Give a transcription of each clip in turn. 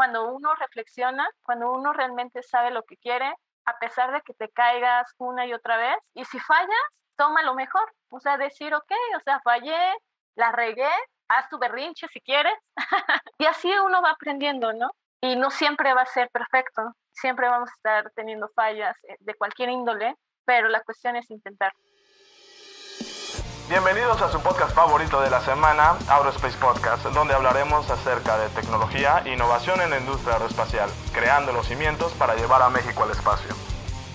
cuando uno reflexiona, cuando uno realmente sabe lo que quiere, a pesar de que te caigas una y otra vez, y si fallas, toma lo mejor, o sea, decir, ok, o sea, fallé, la regué, haz tu berrinche si quieres, y así uno va aprendiendo, ¿no? Y no siempre va a ser perfecto, siempre vamos a estar teniendo fallas eh, de cualquier índole, pero la cuestión es intentar. Bienvenidos a su podcast favorito de la semana, Aerospace Podcast, donde hablaremos acerca de tecnología e innovación en la industria aeroespacial, creando los cimientos para llevar a México al espacio.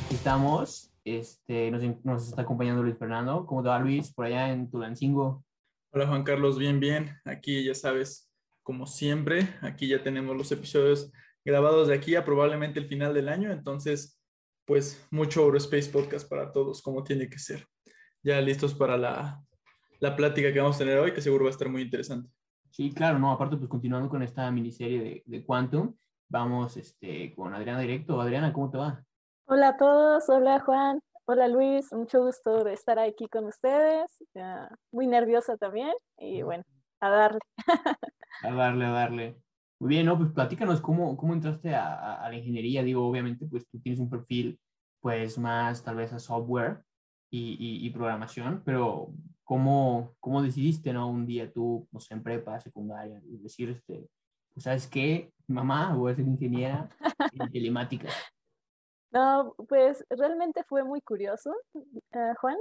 Aquí estamos, este, nos, nos está acompañando Luis Fernando. ¿Cómo te va Luis por allá en Tulancingo? Hola Juan Carlos, bien, bien. Aquí ya sabes, como siempre, aquí ya tenemos los episodios grabados de aquí a probablemente el final del año, entonces, pues mucho Aerospace Podcast para todos, como tiene que ser ya listos para la, la plática que vamos a tener hoy, que seguro va a estar muy interesante. Sí, claro, no, aparte pues continuando con esta miniserie de, de Quantum, vamos este, con Adriana Directo. Adriana, ¿cómo te va? Hola a todos, hola Juan, hola Luis, mucho gusto de estar aquí con ustedes, muy nerviosa también y bueno, a darle. a darle, a darle. Muy bien, ¿no? Pues platícanos cómo, cómo entraste a, a, la ingeniería, digo, obviamente pues tú tienes un perfil pues más tal vez a software, y, programación, pero ¿cómo, ¿cómo decidiste, no? Un día tú, no sé, en prepa, secundaria, decir, este, pues, ¿sabes qué? Mamá, voy a ser ingeniera en telemática. No, pues realmente fue muy curioso, uh, Juan.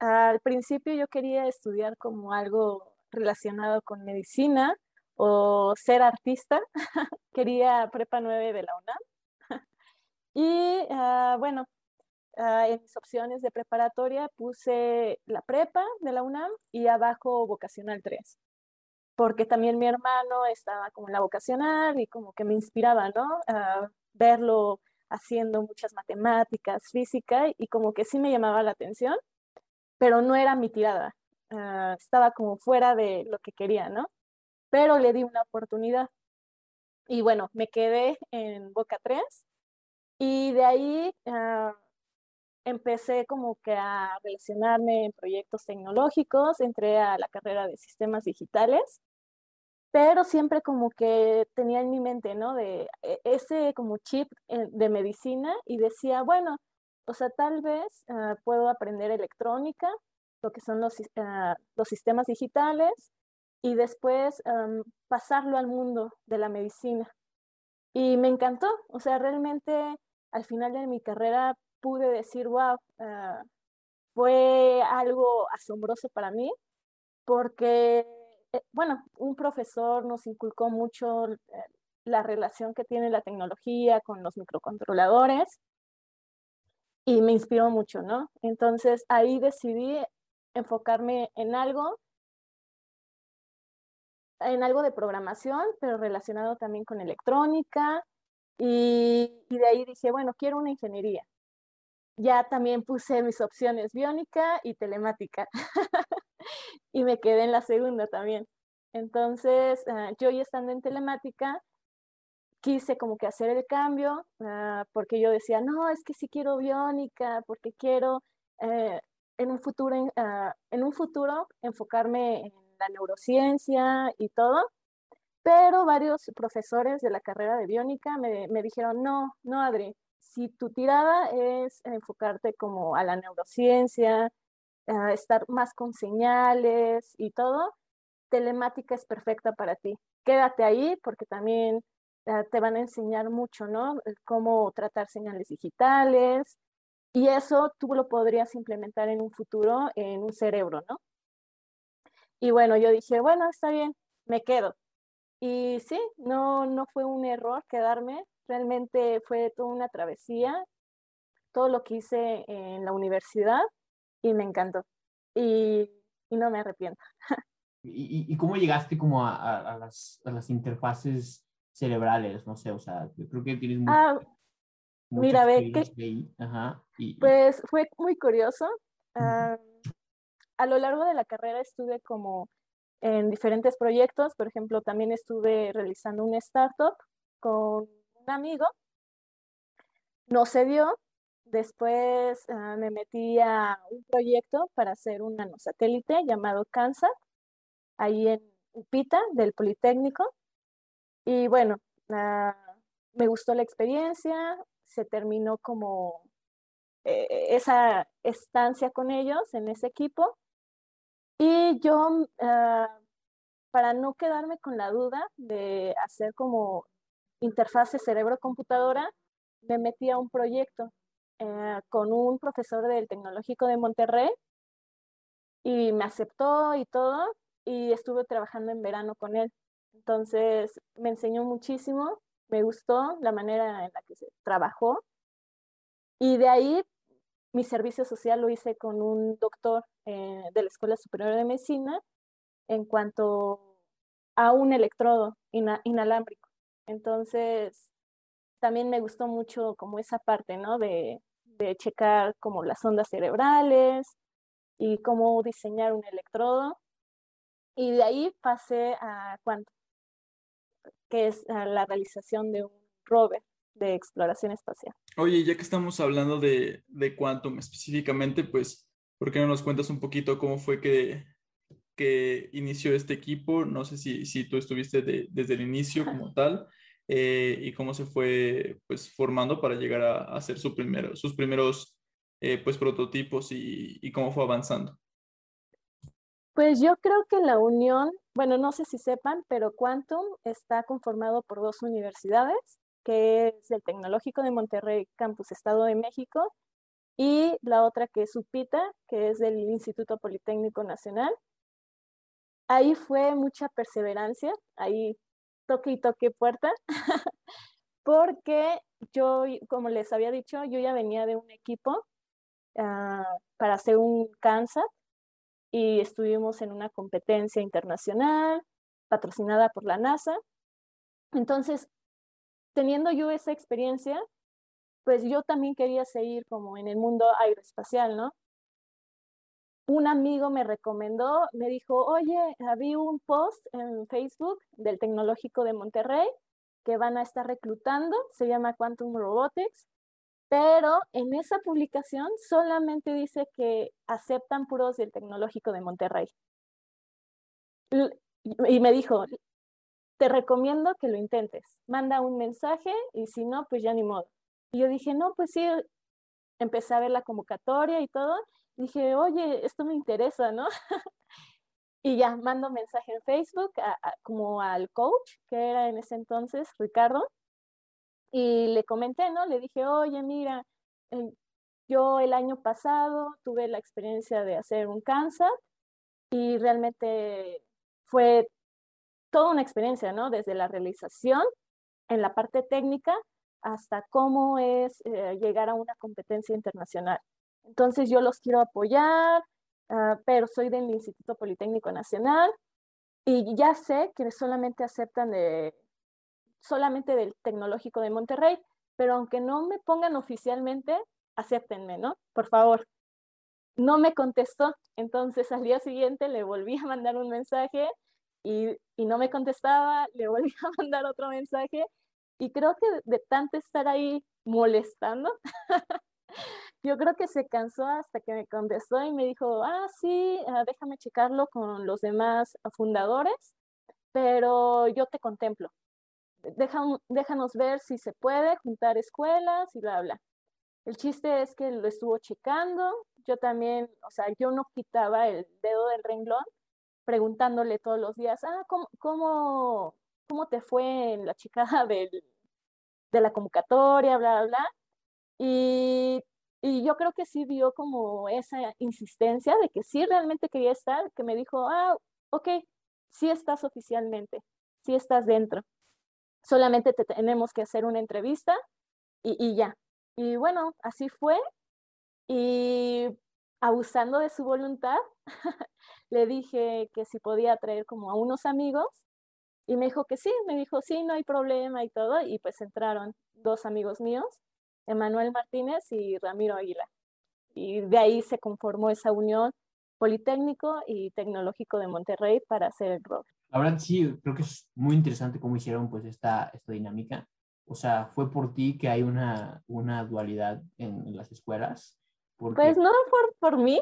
Al principio yo quería estudiar como algo relacionado con medicina o ser artista. quería prepa 9 de la UNAM. y uh, bueno, Ah, en mis opciones de preparatoria puse la prepa de la UNAM y abajo vocacional 3, porque también mi hermano estaba como en la vocacional y como que me inspiraba, ¿no? A verlo haciendo muchas matemáticas, física y como que sí me llamaba la atención, pero no era mi tirada, ah, estaba como fuera de lo que quería, ¿no? Pero le di una oportunidad. Y bueno, me quedé en Boca 3 y de ahí uh, empecé como que a relacionarme en proyectos tecnológicos, entré a la carrera de sistemas digitales, pero siempre como que tenía en mi mente, ¿no? De e, ese como chip eh, de medicina y decía, bueno, o sea, tal vez ah, puedo aprender electrónica, lo que son los, ah, los sistemas digitales, y después pasarlo al mundo de la medicina. Y me encantó, o sea, realmente al final de mi carrera pude decir, wow, ah, fue algo asombroso para mí, porque, eh, bueno, un profesor nos inculcó mucho eh, la relación que tiene la tecnología con los microcontroladores y me inspiró mucho, ¿no? Entonces ahí decidí enfocarme en algo, en algo de programación, pero relacionado también con electrónica. Y, y de ahí dije, bueno, quiero una ingeniería ya también puse mis opciones biónica y telemática. y me quedé en la segunda también. Entonces, ah, yo ya estando en telemática, quise como que hacer el cambio, ah, porque yo decía, no, es que sí quiero biónica, porque quiero eh, en, un futuro, ah, en un futuro enfocarme en la neurociencia y todo. Pero varios profesores de la carrera de biónica me, me dijeron, no, no, Adri, si tu tirada es enfocarte como a la neurociencia, estar más con señales y todo, telemática es perfecta para ti. Quédate ahí porque también ah, te van a enseñar mucho, ¿no? Cómo tratar señales digitales y eso tú lo podrías implementar en un futuro en un cerebro, ¿no? Y bueno, yo dije, bueno, está bien, me quedo. Y sí, no, no fue un error quedarme, Realmente fue toda una travesía, todo lo que hice en la universidad y me encantó. Y, y no me arrepiento. ¿Y, ¿Y, cómo llegaste como a, a, las, a, las, interfaces cerebrales? No sé, o sea, creo que tienes mucho, ah, Mira, ve que... Ajá, pues fue muy curioso. Uh, a lo largo de la carrera estuve como en diferentes proyectos, por ejemplo, también estuve realizando un startup con un amigo, no se dio. Después ah, me metí a un proyecto para hacer un nanosatélite llamado CANSAT, ahí en Upita, del Politécnico. Y bueno, ah, me gustó la experiencia, se terminó como eh, esa estancia con ellos en ese equipo. Y yo, ah, para no quedarme con la duda de hacer como interfase cerebro-computadora, me metí a un proyecto eh, con un profesor del Tecnológico de Monterrey y me aceptó y todo y estuve trabajando en verano con él. Entonces me enseñó muchísimo, me gustó la manera en la que se trabajó y de ahí mi servicio social lo hice con un doctor eh, de la Escuela Superior de Medicina en cuanto a un electrodo inalámbrico. Entonces, también me gustó mucho como esa parte, ¿no? De, de checar como las ondas cerebrales y cómo diseñar un electrodo. Y de ahí pasé a cuánto, que es la realización de un rover de exploración espacial. Oye, ya que estamos hablando de, de Quantum específicamente, pues, ¿por qué no nos cuentas un poquito cómo fue que, que inició este equipo? No sé si, si tú estuviste desde el inicio como tal eh, y cómo se fue pues, formando para llegar a, hacer su primero, sus primeros eh, pues, prototipos y, y cómo fue avanzando. Pues yo creo que la unión, bueno, no sé si sepan, pero Quantum está conformado por dos universidades, que es el Tecnológico de Monterrey, Campus Estado de México, y la otra que es UPITA, que es del Instituto Politécnico Nacional. Ahí fue mucha perseverancia, ahí toque y toque puerta, porque yo, como les había dicho, yo ya venía de un equipo ah, para hacer un CANSAT y estuvimos en una competencia internacional patrocinada por la NASA. Entonces, teniendo yo esa experiencia, pues yo también quería seguir como en el mundo aeroespacial, ¿no? Un amigo me recomendó, me dijo, oye, había un post en Facebook del Tecnológico de Monterrey que van a estar reclutando, se llama Quantum Robotics, pero en esa publicación solamente dice que aceptan puros del Tecnológico de Monterrey. Y me dijo, te recomiendo que lo intentes, manda un mensaje y si no, pues ya ni modo. Y yo dije, no, pues sí, empecé a ver la convocatoria y todo, dije, oye, esto me interesa, ¿no? y ya mando mensaje en Facebook como al coach, que era en ese entonces Ricardo, y le comenté, ¿no? Le dije, oye, mira, yo el año pasado tuve la experiencia de hacer un cáncer y realmente fue toda una experiencia, ¿no? Desde la realización en la parte técnica hasta cómo es eh, llegar a una competencia internacional. Entonces yo los quiero apoyar, ah, pero soy del Instituto Politécnico Nacional y ya sé que solamente aceptan solamente del Tecnológico de Monterrey, pero aunque no me pongan oficialmente, acéptenme, ¿no? Por favor. No me contestó, entonces al día siguiente le volví a mandar un mensaje y, y no me contestaba, le volví a mandar otro mensaje y creo que de tanto estar ahí molestando, yo creo que se cansó hasta que me contestó y me dijo, ah, sí, ah, déjame checarlo con los demás fundadores, pero yo te contemplo. déjanos ver si se puede juntar escuelas y bla, bla. El chiste es que lo estuvo checando. Yo también, o sea, yo no quitaba el dedo del renglón preguntándole todos los días, ah, ¿cómo, cómo, cómo te fue en la chicada del, de la convocatoria, bla, bla? Y y yo creo que sí vio como esa insistencia de que sí realmente quería estar, que me dijo, ah, ok, sí estás oficialmente, sí estás dentro. Solamente te tenemos que hacer una entrevista y, y ya. Y bueno, así fue. Y abusando de su voluntad, le dije que si podía traer como a unos amigos y me dijo que sí, me dijo sí, no hay problema y todo. Y pues entraron dos amigos míos Emanuel Martínez y Ramiro Aguila. Y de ahí se conformó esa unión Politécnico y Tecnológico de Monterrey para hacer el rover. La verdad sí, creo que es muy interesante cómo hicieron pues esta, esta dinámica. O sea, ¿fue por ti que hay una, una dualidad en, las escuelas? Pues no por, por mí.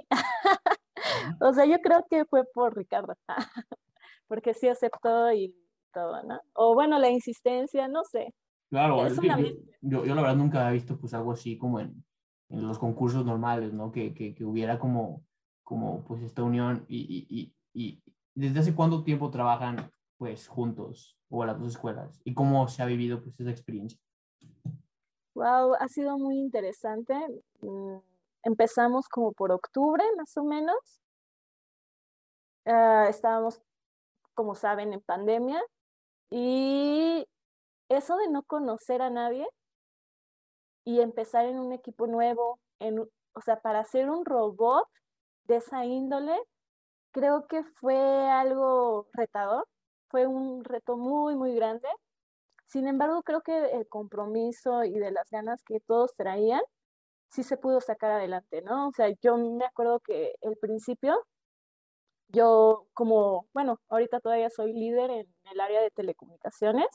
o sea, yo creo que fue por Ricardo. porque sí aceptó y todo, ¿no? O bueno, la insistencia, no sé. Claro, es que yo, yo, la verdad nunca había visto pues algo así como en, en los concursos normales, ¿no? Que, que, que, hubiera como, como pues esta unión y, y, y, desde hace cuánto tiempo trabajan pues juntos o las dos escuelas y cómo se ha vivido pues esa experiencia. Wow, ha sido muy interesante. Mm, empezamos como por octubre más o menos. Ah, estábamos, como saben, en pandemia y eso de no conocer a nadie y empezar en un equipo nuevo, o sea, para hacer un robot de esa índole, creo que fue algo retador, fue un reto muy, muy grande. Sin embargo, creo que el compromiso y de las ganas que todos traían, sí se pudo sacar adelante, ¿no? O sea, yo me acuerdo que el principio, yo como, bueno, ahorita todavía soy líder en el área de telecomunicaciones,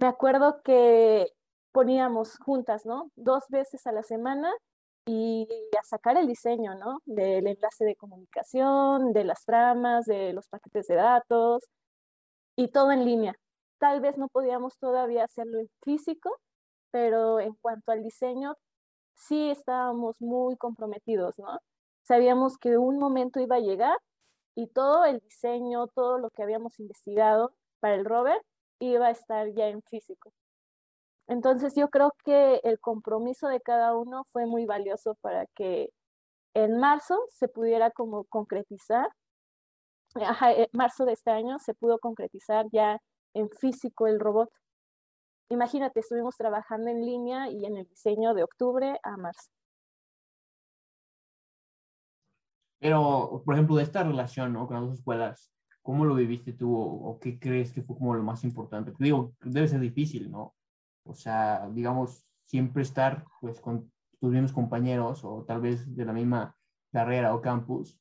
me acuerdo que poníamos juntas, ¿no? Dos veces a la semana y a sacar el diseño, ¿no? Del enlace de comunicación, de las tramas, de los paquetes de datos y todo en línea. Tal vez no podíamos todavía hacerlo en físico, pero en cuanto al diseño, sí estábamos muy comprometidos, ¿no? Sabíamos que un momento iba a llegar y todo el diseño, todo lo que habíamos investigado para el rover iba a estar ya en físico. Entonces yo creo que el compromiso de cada uno fue muy valioso para que en marzo se pudiera como concretizar, ajá, en eh, marzo de este año se pudo concretizar ya en físico el robot. Imagínate, estuvimos trabajando en línea y en el diseño de octubre a marzo. Pero, por ejemplo, de esta relación ¿no? con las escuelas, ¿Cómo lo viviste tú o, qué crees que fue como lo más importante? Digo, debe ser difícil, ¿no? O sea, digamos, siempre estar pues con tus mismos compañeros o tal vez de la misma carrera o campus,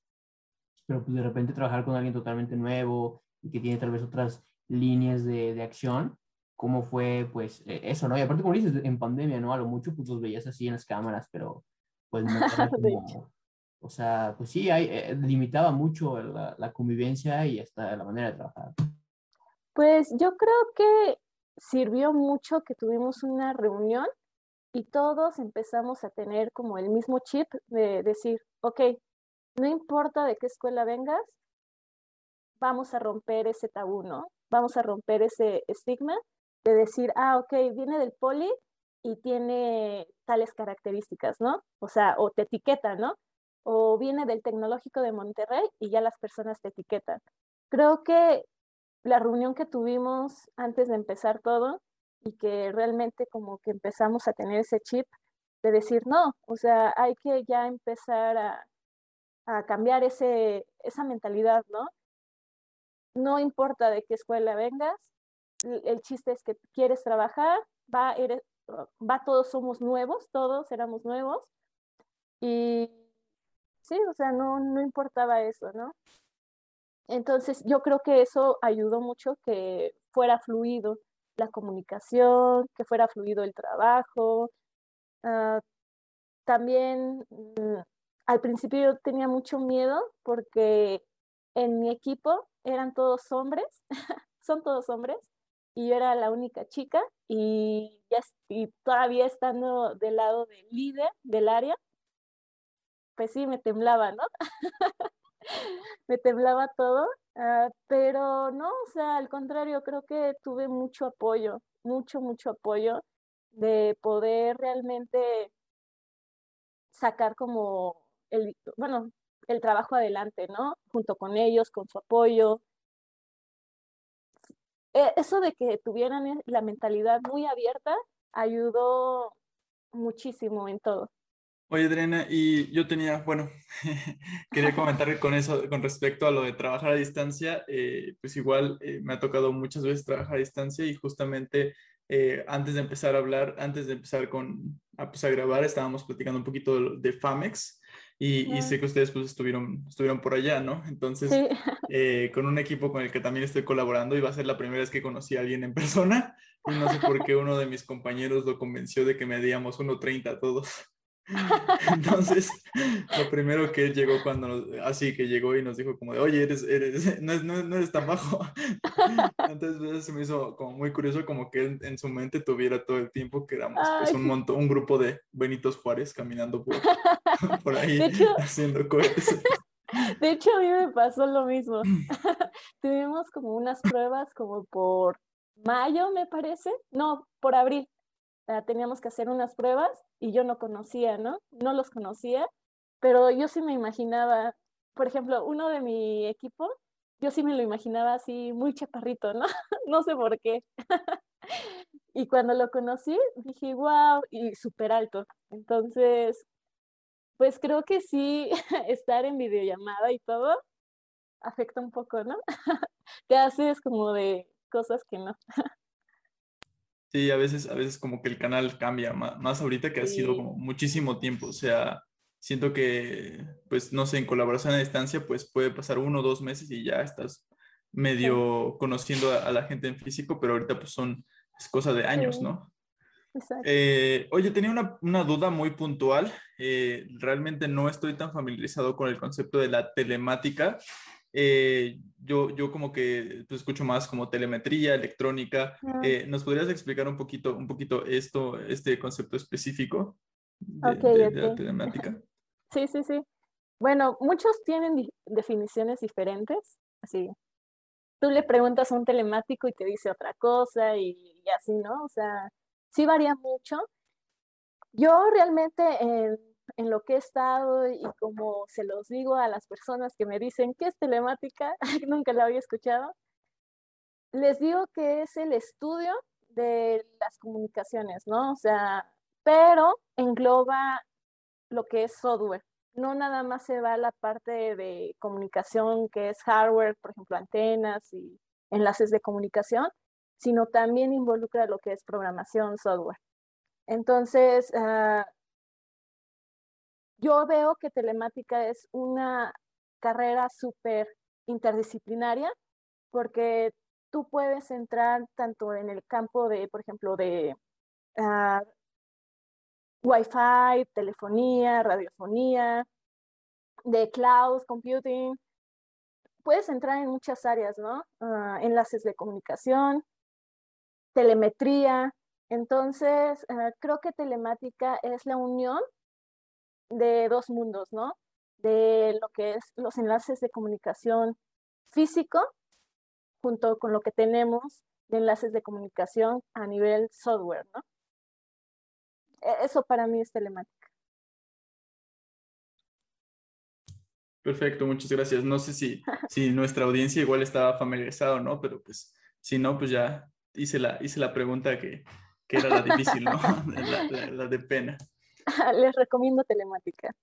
pero pues de repente trabajar con alguien totalmente nuevo y que tiene tal vez otras líneas de, de acción, ¿cómo fue pues e, eso, no? Y aparte como dices, en pandemia, ¿no? A lo mucho pues los veías así en las cámaras, pero pues no como, o sea, pues sí, hay, eh, limitaba mucho la, la, convivencia y hasta la manera de trabajar. Pues yo creo que sirvió mucho que tuvimos una reunión y todos empezamos a tener como el mismo chip de decir, ok, no importa de qué escuela vengas, vamos a romper ese tabú, ¿no? Vamos a romper ese estigma de decir, ah, ok, viene del poli y tiene tales características, ¿no? O sea, o te etiqueta, ¿no? O viene del Tecnológico de Monterrey y ya las personas te etiquetan. Creo que la reunión que tuvimos antes de empezar todo y que realmente como que empezamos a tener ese chip de decir, no, o sea, hay que ya empezar a, a cambiar ese, esa mentalidad, ¿no? No importa de qué escuela vengas, el chiste es que quieres trabajar, va, eres, va todos somos nuevos, todos éramos nuevos, y sí, o sea, no, no importaba eso, ¿no? Entonces, yo creo que eso ayudó mucho que fuera fluido la comunicación, que fuera fluido el trabajo. Ah, también mm, al principio yo tenía mucho miedo porque en mi equipo eran todos hombres, son todos hombres, y yo era la única chica y, ya, y todavía estando del lado del líder del área, pues sí, me temblaba, ¿no? me temblaba todo, ah, pero no, o sea, al contrario, creo que tuve mucho apoyo, mucho, mucho apoyo de poder realmente sacar como el, bueno, el trabajo adelante, ¿no? Junto con ellos, con su apoyo. E, eso de que tuvieran la mentalidad muy abierta ayudó muchísimo en todo. Oye, Adriana, y yo tenía, bueno, quería comentar con eso, con respecto a lo de trabajar a distancia, eh, pues igual eh, me ha tocado muchas veces trabajar a distancia y justamente eh, antes de empezar a hablar, antes de empezar con, a, pues, a grabar, estábamos platicando un poquito de, FAMEX y, y, sé que ustedes pues estuvieron, estuvieron por allá, ¿no? Entonces, con un equipo con el que también estoy colaborando, iba a ser la primera vez que conocí a alguien en persona y no sé por qué uno de mis compañeros lo convenció de que me medíamos 1.30 todos. Entonces, lo primero que él llegó cuando, así que llegó y nos dijo como de, oye, eres, eres, no, no, no eres tan bajo. Entonces, se me hizo como muy curioso como que él en su mente tuviera todo el tiempo que éramos pues, un, montón, un grupo de Benitos Juárez caminando por, por ahí haciendo cosas. De hecho, a mí me pasó lo mismo. Tuvimos como unas pruebas como por mayo, me parece. No, por abril. Teníamos que hacer unas pruebas y yo no conocía, ¿no? No los conocía, pero yo sí me imaginaba, por ejemplo, uno de mi equipo, yo sí me lo imaginaba así muy chaparrito, ¿no? no sé por qué. y cuando lo conocí, dije, wow, y súper alto. Entonces, pues creo que sí, estar en videollamada y todo afecta un poco, ¿no? Te haces como de cosas que no. Sí, a veces, a veces como que el canal cambia, más, ahorita que ha sido como muchísimo tiempo, o sea, siento que, pues, no sé, en colaboración a distancia, pues puede pasar uno o dos meses y ya estás medio conociendo a, la gente en físico, pero ahorita pues son, es cosa de años, ¿no? Eh, oye, tenía una, una, duda muy puntual. Eh, realmente no estoy tan familiarizado con el concepto de la telemática. Eh, yo, yo como que pues, escucho más como telemetría, electrónica. ¿Nos podrías explicar un poquito, un poquito esto, este concepto específico de, la telemática? Sí, sí, sí. Bueno, muchos tienen definiciones diferentes. Así, tú le preguntas a un telemático y te dice otra cosa y, y así, ¿no? O sea, sí varía mucho. Yo realmente en, lo que he estado y como se los digo a las personas que me dicen que es telemática, nunca la había escuchado, les digo que es el estudio de las comunicaciones, ¿no? O sea, pero engloba lo que es software. No nada más se va a la parte de comunicación que es hardware, por ejemplo, antenas y enlaces de comunicación, sino también involucra lo que es programación software. Entonces, ah, yo veo que telemática es una carrera súper interdisciplinaria porque tú puedes entrar tanto en el campo de, por ejemplo, de uh, Wi-Fi, telefonía, radiofonía, de cloud computing. Puedes entrar en muchas áreas, ¿no? Ah, enlaces de comunicación, telemetría. Entonces, eh, creo que telemática es la unión de dos mundos, ¿no? De lo que es los enlaces de comunicación físico junto con lo que tenemos de enlaces de comunicación a nivel software, ¿no? E-, eso para mí es telemática. Perfecto, muchas gracias. No sé si, si nuestra audiencia igual estaba familiarizada o no, pero pues si no, pues ya hice la, hice la pregunta que, que era la difícil, ¿no? la, la, de pena. Les recomiendo telemática.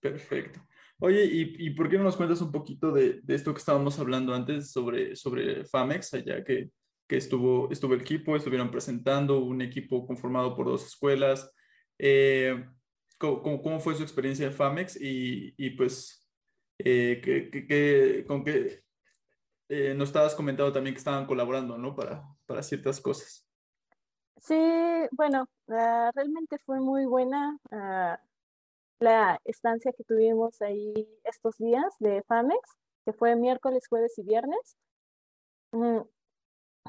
Perfecto. Oye, ¿y, ¿y, por qué no nos cuentas un poquito de, de, esto que estábamos hablando antes sobre, sobre FAMEX, allá que, que estuvo, estuvo el equipo, estuvieron presentando un equipo conformado por dos escuelas? Eh, ¿cómo, ¿cómo, fue su experiencia en FAMEX? Y, y pues, eh, ¿qué, qué, con qué, eh, nos estabas comentando también que estaban colaborando, ¿no? Para, para ciertas cosas. Sí, bueno, uh, realmente fue muy buena uh, la estancia que tuvimos ahí estos días de FAMEX, que fue miércoles, jueves y viernes. Mm,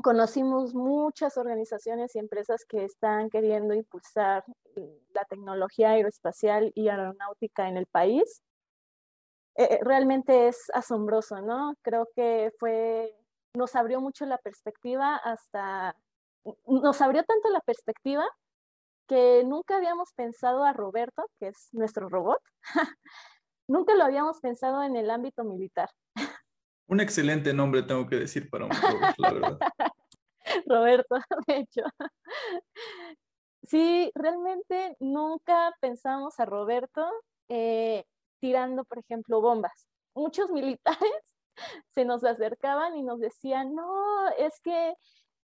conocimos muchas organizaciones y empresas que están queriendo impulsar la tecnología aeroespacial y aeronáutica en el país. Eh, realmente es asombroso, ¿no? Creo que fue, nos abrió mucho la perspectiva hasta, nos abrió tanto la perspectiva que nunca habíamos pensado a Roberto, que es nuestro robot, nunca lo habíamos pensado en el ámbito militar. Un excelente nombre, tengo que decir, para un robot, la verdad. Roberto, de hecho. Sí, realmente nunca pensamos a Roberto eh, tirando, por ejemplo, bombas. Muchos militares se nos acercaban y nos decían, no, es que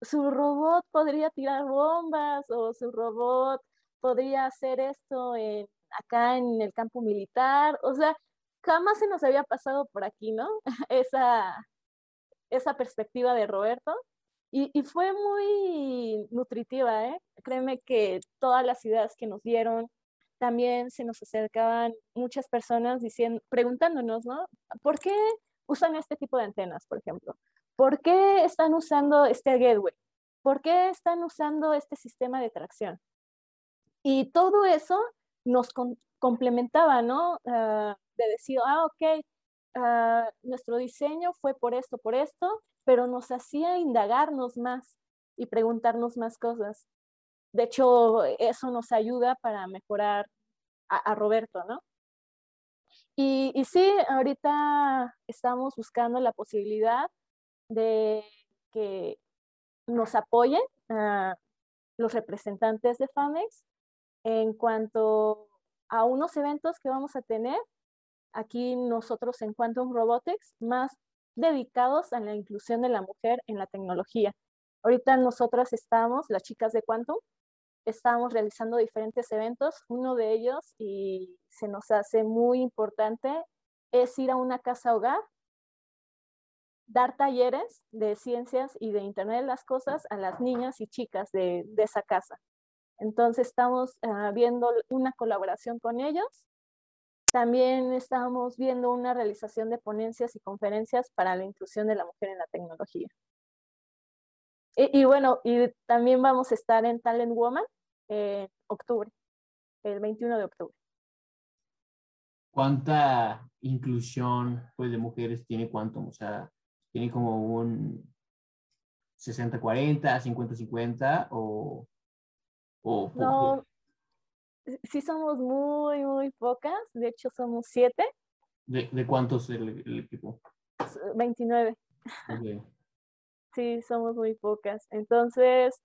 su robot podría tirar bombas o su robot podría hacer esto en, acá en el campo militar. O sea, jamás se nos había pasado por aquí, ¿no? esa, esa perspectiva de Roberto. Y, fue muy nutritiva, ¿eh? Créeme que todas las ideas que nos dieron, también se nos acercaban muchas personas diciendo, preguntándonos, ¿no? ¿Por qué usan este tipo de antenas, por ejemplo? ¿Por qué están usando este gateway? ¿Por qué están usando este sistema de tracción? Y todo eso nos complementaba, ¿no? Ah, de decir, ah, ok, ah, nuestro diseño fue por esto, por esto, pero nos hacía indagarnos más y preguntarnos más cosas. De hecho, eso nos ayuda para mejorar a, Roberto, ¿no? Y, y, sí, ahorita estamos buscando la posibilidad de que nos apoyen los representantes de FAMEX en cuanto a unos eventos que vamos a tener aquí nosotros en Quantum Robotics, más dedicados a la inclusión de la mujer en la tecnología. Ahorita nosotras estamos, las chicas de Quantum, estamos realizando diferentes eventos. Uno de ellos, y se nos hace muy importante, es ir a una casa hogar, dar talleres de ciencias y de Internet de las Cosas a las niñas y chicas de, esa casa. Entonces estamos ah, viendo una colaboración con ellos. También estamos viendo una realización de ponencias y conferencias para la inclusión de la mujer en la tecnología. Y, bueno, y también vamos a estar en Talent Woman en octubre, el 21 de octubre. ¿Cuánta inclusión pues, de mujeres tiene Quantum? O sea, ¿tiene como un 60-40, 50-50 o, o No, sí somos muy, muy pocas. De hecho, somos siete. ¿De, de cuántos el, el equipo? 29. Okay sí, somos muy pocas. Entonces,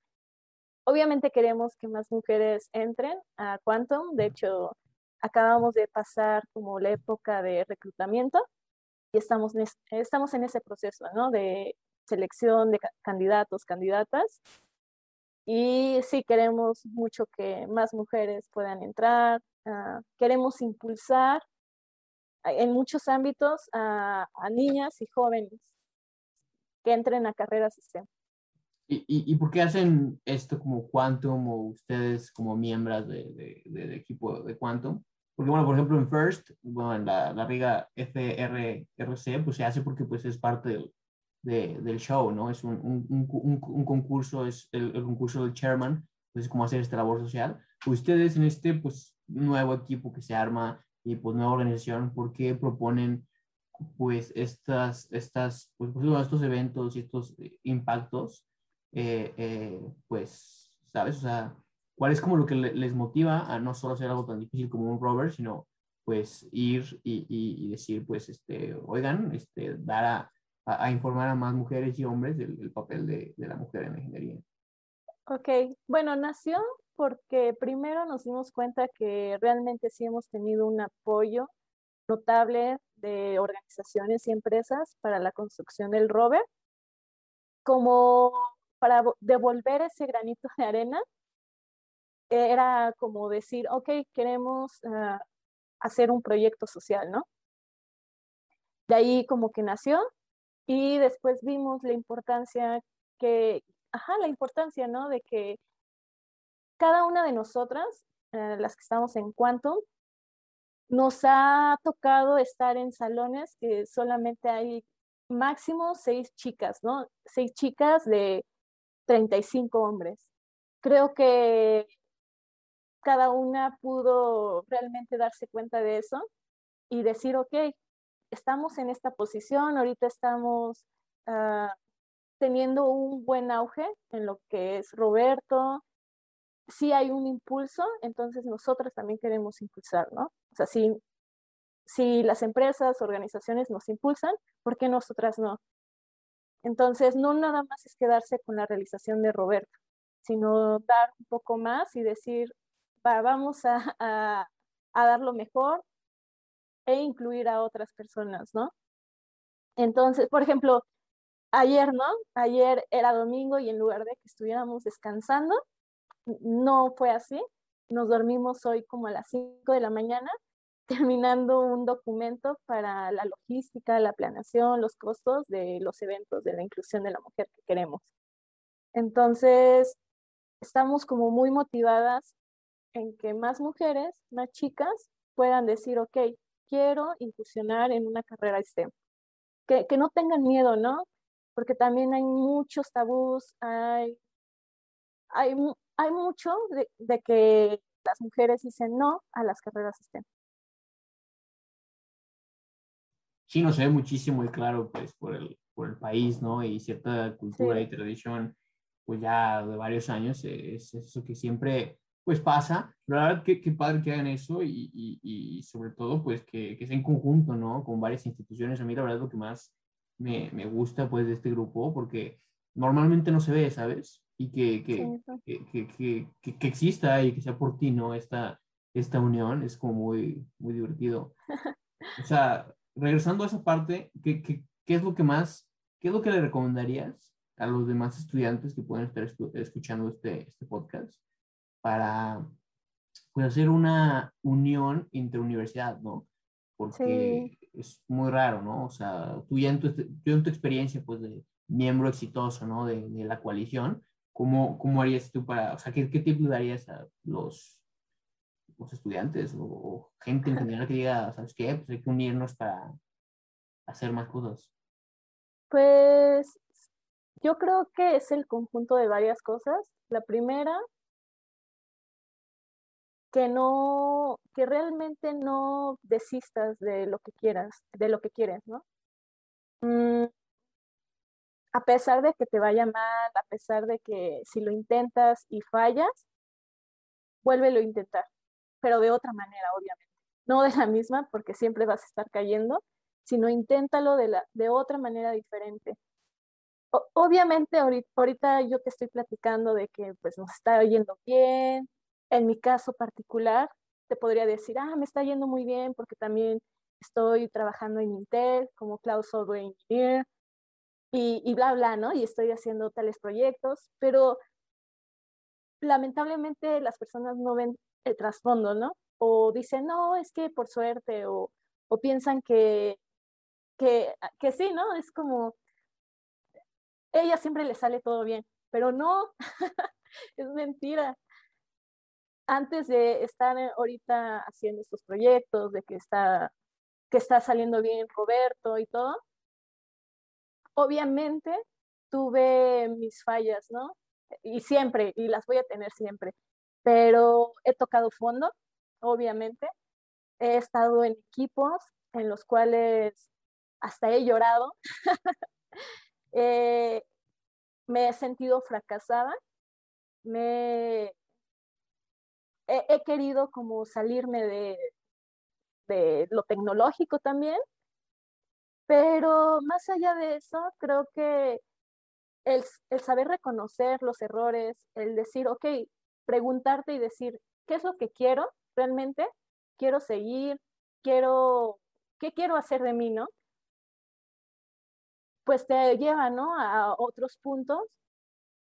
obviamente queremos que más mujeres entren a Quantum. De hecho, acabamos de pasar como la época de reclutamiento y estamos, en ese proceso, ¿no? De selección de candidatos, candidatas. Y sí, queremos mucho que más mujeres puedan entrar. Ah, queremos impulsar en muchos ámbitos a niñas y jóvenes que entren a carreras STEM. ¿Y, y, por qué hacen esto como Quantum o ustedes como miembros de, de, equipo de Quantum? Porque, bueno, por ejemplo, en First, bueno, en la, la riga FRRC, pues se hace porque pues es parte del, del show, ¿no? Es un, un, un, un concurso, es el, el, concurso del chairman, pues es como hacer esta labor social. Ustedes en este, pues, nuevo equipo que se arma y pues nueva organización, ¿por qué proponen pues estas, estas, pues, pues estos eventos y estos eh, impactos, eh, eh, pues, ¿sabes? O sea, ¿cuál es como lo que les motiva a no solo hacer algo tan difícil como un rover, sino pues ir y, y, decir, pues, este, oigan, este, dar a, a, informar a más mujeres y hombres del, papel de, de, la mujer en la ingeniería? Ok, bueno, nació porque primero nos dimos cuenta que realmente sí hemos tenido un apoyo notable de organizaciones y empresas para la construcción del rover, como para devolver ese granito de arena, era como decir, ok, queremos ah, hacer un proyecto social, ¿no? De ahí como que nació y después vimos la importancia que, ajá, la importancia, ¿no? De que cada una de nosotras, eh, las que estamos en Quantum, nos ha tocado estar en salones que solamente hay máximo seis chicas, ¿no? Seis chicas de 35 hombres. Creo que cada una pudo realmente darse cuenta de eso y decir, ok, estamos en esta posición, ahorita estamos ah, teniendo un buen auge en lo que es Roberto, si hay un impulso, entonces nosotras también queremos impulsar, ¿no? O sea, si, si las empresas, organizaciones nos impulsan, ¿por qué nosotras no? Entonces, no nada más es quedarse con la realización de Roberto, sino dar un poco más y decir, vamos a, dar lo mejor e incluir a otras personas, ¿no? Entonces, por ejemplo, ayer, ¿no? Ayer era domingo y en lugar de que estuviéramos descansando, no fue así. Nos dormimos hoy como a las 5 de la mañana, terminando un documento para la logística, la planeación, los costos de los eventos de la inclusión de la mujer que queremos. Entonces, estamos como muy motivadas en que más mujeres, más chicas puedan decir, ok, quiero incursionar en una carrera STEM. Que, que no tengan miedo, ¿no? Porque también hay muchos tabús, hay, hay, hay mucho de, de que las mujeres dicen no a las carreras STEM. Sí, no se ve muchísimo y claro, pues, por el, por el país, ¿no? Y cierta cultura Sí. y tradición, pues ya de varios años, eh, es eso que siempre, pues, pasa. La verdad, que qué padre que hagan eso y, y, y sobre todo, pues, que, que sea en conjunto, ¿no? Con varias instituciones. A mí, la verdad, es lo que más me, me gusta, pues, de este grupo, porque normalmente no se ve, ¿sabes? Y que, que, Sí, que, que, exista y que sea por ti, ¿no? Esta, esta unión es como muy, muy divertido. O sea, regresando a esa parte, ¿qué, qué, qué es lo que más, qué es lo que le recomendarías a los demás estudiantes que pueden estar escuchando este, este podcast para pues, hacer una unión interuniversidad, ¿no? Porque es muy raro, ¿no? O sea, tú ya en tu, tú en tu experiencia, pues, de miembro exitoso, ¿no? De, de la coalición, ¿cómo, ¿cómo harías tú para, o sea, qué, qué tip le darías a los, los estudiantes o, o gente en general que diga, ¿sabes qué? Pues hay que unirnos para hacer más cosas. Pues yo creo que es el conjunto de varias cosas. La primera, que no, que realmente no desistas de lo que quieras, de lo que quieres, ¿no? Mm, a pesar de que te vaya mal, a pesar de que si lo intentas y fallas, vuélvelo a intentar, pero de otra manera, obviamente. No de la misma, porque siempre vas a estar cayendo, sino inténtalo de, la, de otra manera diferente. Obviamente, ahorita, ahorita yo te estoy platicando de que pues nos está yendo bien. En mi caso particular, te podría decir, ah, me está yendo muy bien porque también estoy trabajando en Intel como Cloud Software Engineer y, y bla, bla, ¿no? Y estoy haciendo tales proyectos, pero lamentablemente las personas no ven el trasfondo, ¿no? O dicen, no, es que por suerte, o, o piensan que, que, que sí, ¿no? Es como, ella siempre le sale todo bien, pero no, es mentira. Antes de estar eh, ahorita haciendo estos proyectos, de que está, que está saliendo bien Roberto y todo, obviamente tuve mis fallas, ¿no? Y siempre, y las voy a tener siempre, pero he tocado fondo, obviamente. He estado en equipos en los cuales hasta he llorado. eh, me he sentido fracasada, me he, querido como salirme de, de, lo tecnológico también, pero más allá de eso, creo que el, el, saber reconocer los errores, el decir, ok, preguntarte y decir, ¿qué es lo que quiero realmente? Quiero seguir, quiero, ¿qué quiero hacer de mí, no? pues te lleva, ¿no? A otros puntos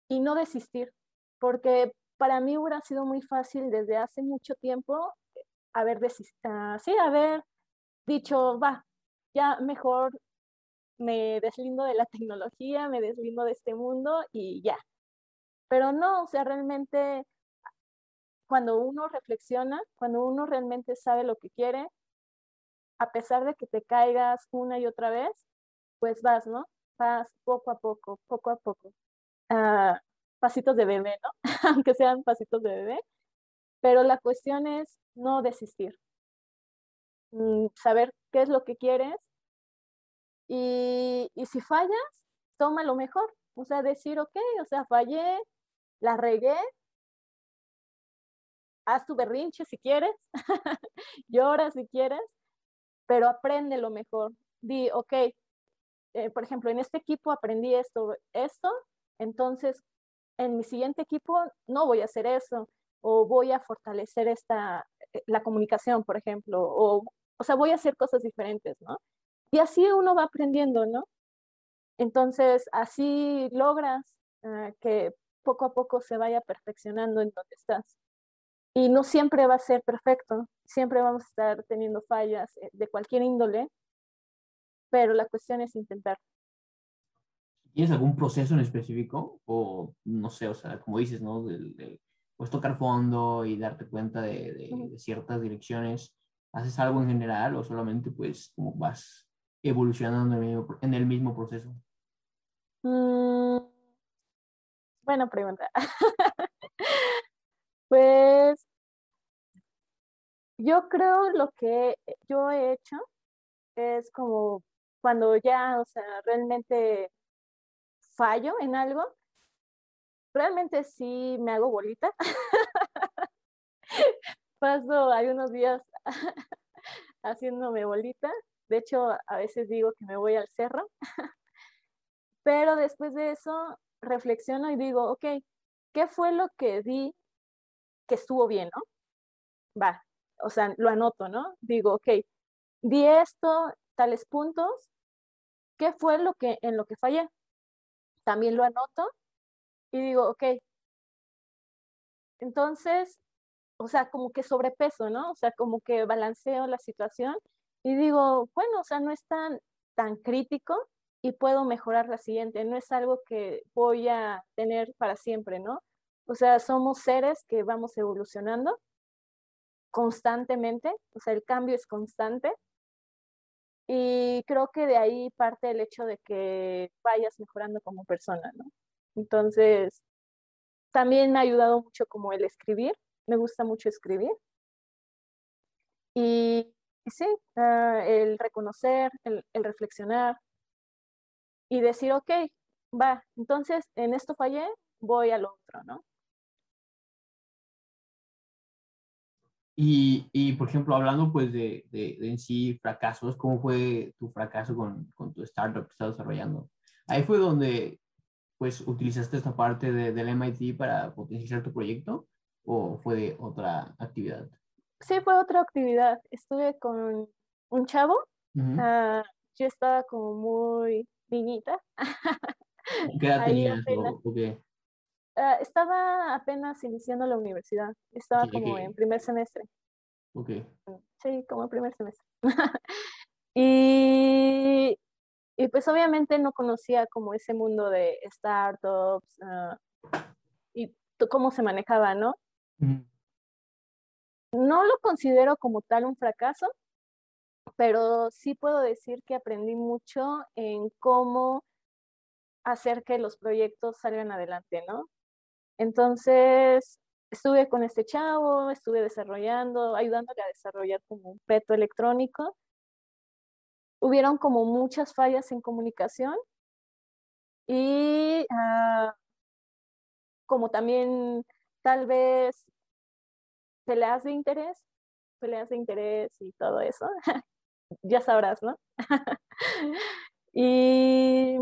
y no desistir, porque para mí hubiera sido muy fácil desde hace mucho tiempo haber desistido, uh, sí, haber dicho, va, ya mejor me deslindo de la tecnología, me deslindo de este mundo y ya. Pero no, o sea, realmente cuando uno reflexiona, cuando uno realmente sabe lo que quiere, a pesar de que te caigas una y otra vez, pues vas, ¿no? Vas poco a poco, poco a poco. Uh, pasitos de bebé, ¿no? Aunque sean pasitos de bebé. Pero la cuestión es no desistir. Mm, saber qué es lo que quieres. Y, si fallas, toma lo mejor. O sea, decir, ok, o sea, fallé, la regué, haz tu berrinche si quieres, llora si quieres, pero aprende lo mejor. Di, ok, eh, por ejemplo, en este equipo aprendí esto, esto, entonces en mi siguiente equipo no voy a hacer eso, o voy a fortalecer esta, eh, la comunicación, por ejemplo, o, o sea, voy a hacer cosas diferentes, ¿no? Y así uno va aprendiendo, ¿no? Entonces, así logras uh, que poco a poco se vaya perfeccionando en donde estás. Y no siempre va a ser perfecto, siempre vamos a estar teniendo fallas eh, de cualquier índole, pero la cuestión es intentar. ¿Tienes algún proceso en específico? O no sé, o sea, como dices, ¿no? Del, del, pues tocar fondo y darte cuenta de, de, ciertas direcciones? ¿Haces algo en general o solamente pues como vas evolucionando en el mismo, en el mismo proceso? Mm, buena pregunta. pues yo creo lo que yo he hecho es como cuando ya, o sea, realmente fallo en algo, realmente sí me hago bolita. Paso algunos días haciéndome bolita. De hecho, a veces digo que me voy al cerro. Pero después de eso, reflexiono y digo, ok, ¿qué fue lo que di que estuvo bien, no? Va, o sea, lo anoto, ¿no? Digo, ok, di esto, tales puntos, ¿qué fue lo que en lo que fallé? También lo anoto y digo, ok, entonces, o sea, como que sobrepeso, ¿no? O sea, como que balanceo la situación y digo, bueno, o sea, no es tan, tan crítico y puedo mejorar la siguiente, no es algo que voy a tener para siempre, ¿no? O sea, somos seres que vamos evolucionando constantemente, o sea, el cambio es constante. Y creo que de ahí parte el hecho de que vayas mejorando como persona, ¿no? Entonces, también me ha ayudado mucho como el escribir, me gusta mucho escribir. Y, sí, ah, el reconocer, el, el reflexionar y decir, ok, va, entonces en esto fallé, voy al otro, ¿no? Y, y, por ejemplo, hablando pues de, de, en sí fracasos, ¿cómo fue tu fracaso con, con, tu startup que estás desarrollando? Ahí fue donde pues utilizaste esta parte de, del MIT para potenciar tu proyecto o fue de otra actividad? Sí, fue otra actividad. Estuve con un chavo. Ah, yo estaba como muy niñita. ¿Qué edad tenías? O, qué? Ah, estaba apenas iniciando la universidad. Estaba como en primer semestre. Ok. Sí, como en primer semestre. y, y pues obviamente no conocía como ese mundo de startups uh, y cómo se manejaba, ¿no? No lo considero como tal un fracaso, pero sí puedo decir que aprendí mucho en cómo hacer que los proyectos salgan adelante, ¿no? Entonces, estuve con este chavo, estuve desarrollando, ayudándole a desarrollar como un peto electrónico. Hubieron como muchas fallas en comunicación y ah, como también tal vez peleas de interés, peleas de interés y todo eso. ya sabrás, ¿no? y,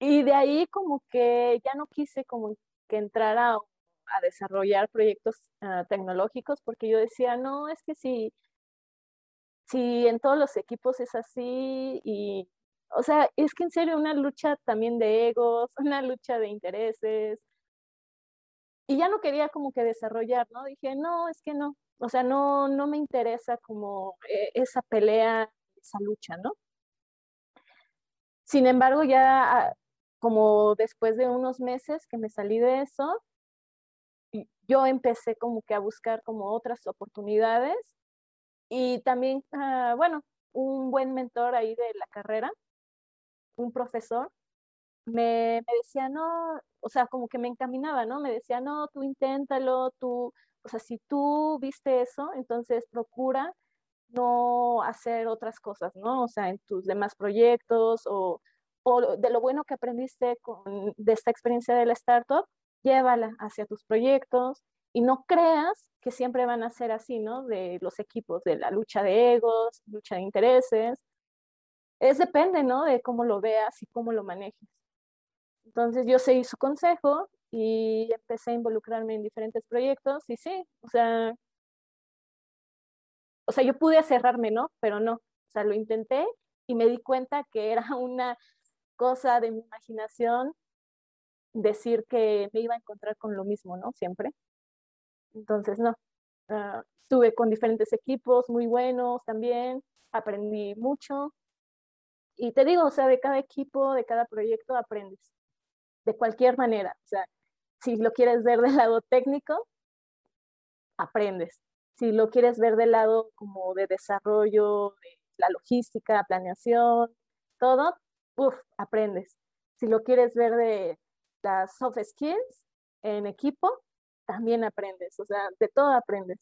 y de ahí como que ya no quise como que entrara a, desarrollar proyectos ah, tecnológicos porque yo decía, no, es que si, si en todos los equipos es así y, o sea, es que en serio una lucha también de egos, una lucha de intereses. Y ya no quería como que desarrollar, ¿no? Dije, no, es que no, o sea, no, no me interesa como eh, esa pelea, esa lucha, ¿no? Sin embargo, ya ah, como después de unos meses que me salí de eso, yo empecé como que a buscar como otras oportunidades y también, ah, bueno, un buen mentor ahí de la carrera, un profesor, me, me, decía, no, o sea, como que me encaminaba, ¿no? Me decía, no, tú inténtalo, tú, o sea, si tú viste eso, entonces procura no hacer otras cosas, ¿no? O sea, en tus demás proyectos o de lo bueno que aprendiste con, de esta experiencia de la startup, llévala hacia tus proyectos y no creas que siempre van a ser así, ¿no? De los equipos, de la lucha de egos, lucha de intereses. Es depende, ¿no? De cómo lo veas y cómo lo manejes. Entonces yo seguí su consejo y empecé a involucrarme en diferentes proyectos y sí, o sea, o sea, yo pude cerrarme, ¿no? Pero no, o sea, lo intenté y me di cuenta que era una cosa de mi imaginación decir que me iba a encontrar con lo mismo, ¿no? Siempre. Entonces, no. Uh, estuve con diferentes equipos muy buenos también, aprendí mucho. Y te digo, o sea, de cada equipo, de cada proyecto aprendes, de cualquier manera. O sea, si lo quieres ver del lado técnico, aprendes. Si lo quieres ver del lado como de desarrollo, de la logística, planeación, todo, uff, aprendes. Si lo quieres ver de las soft skills en equipo, también aprendes. O sea, de todo aprendes.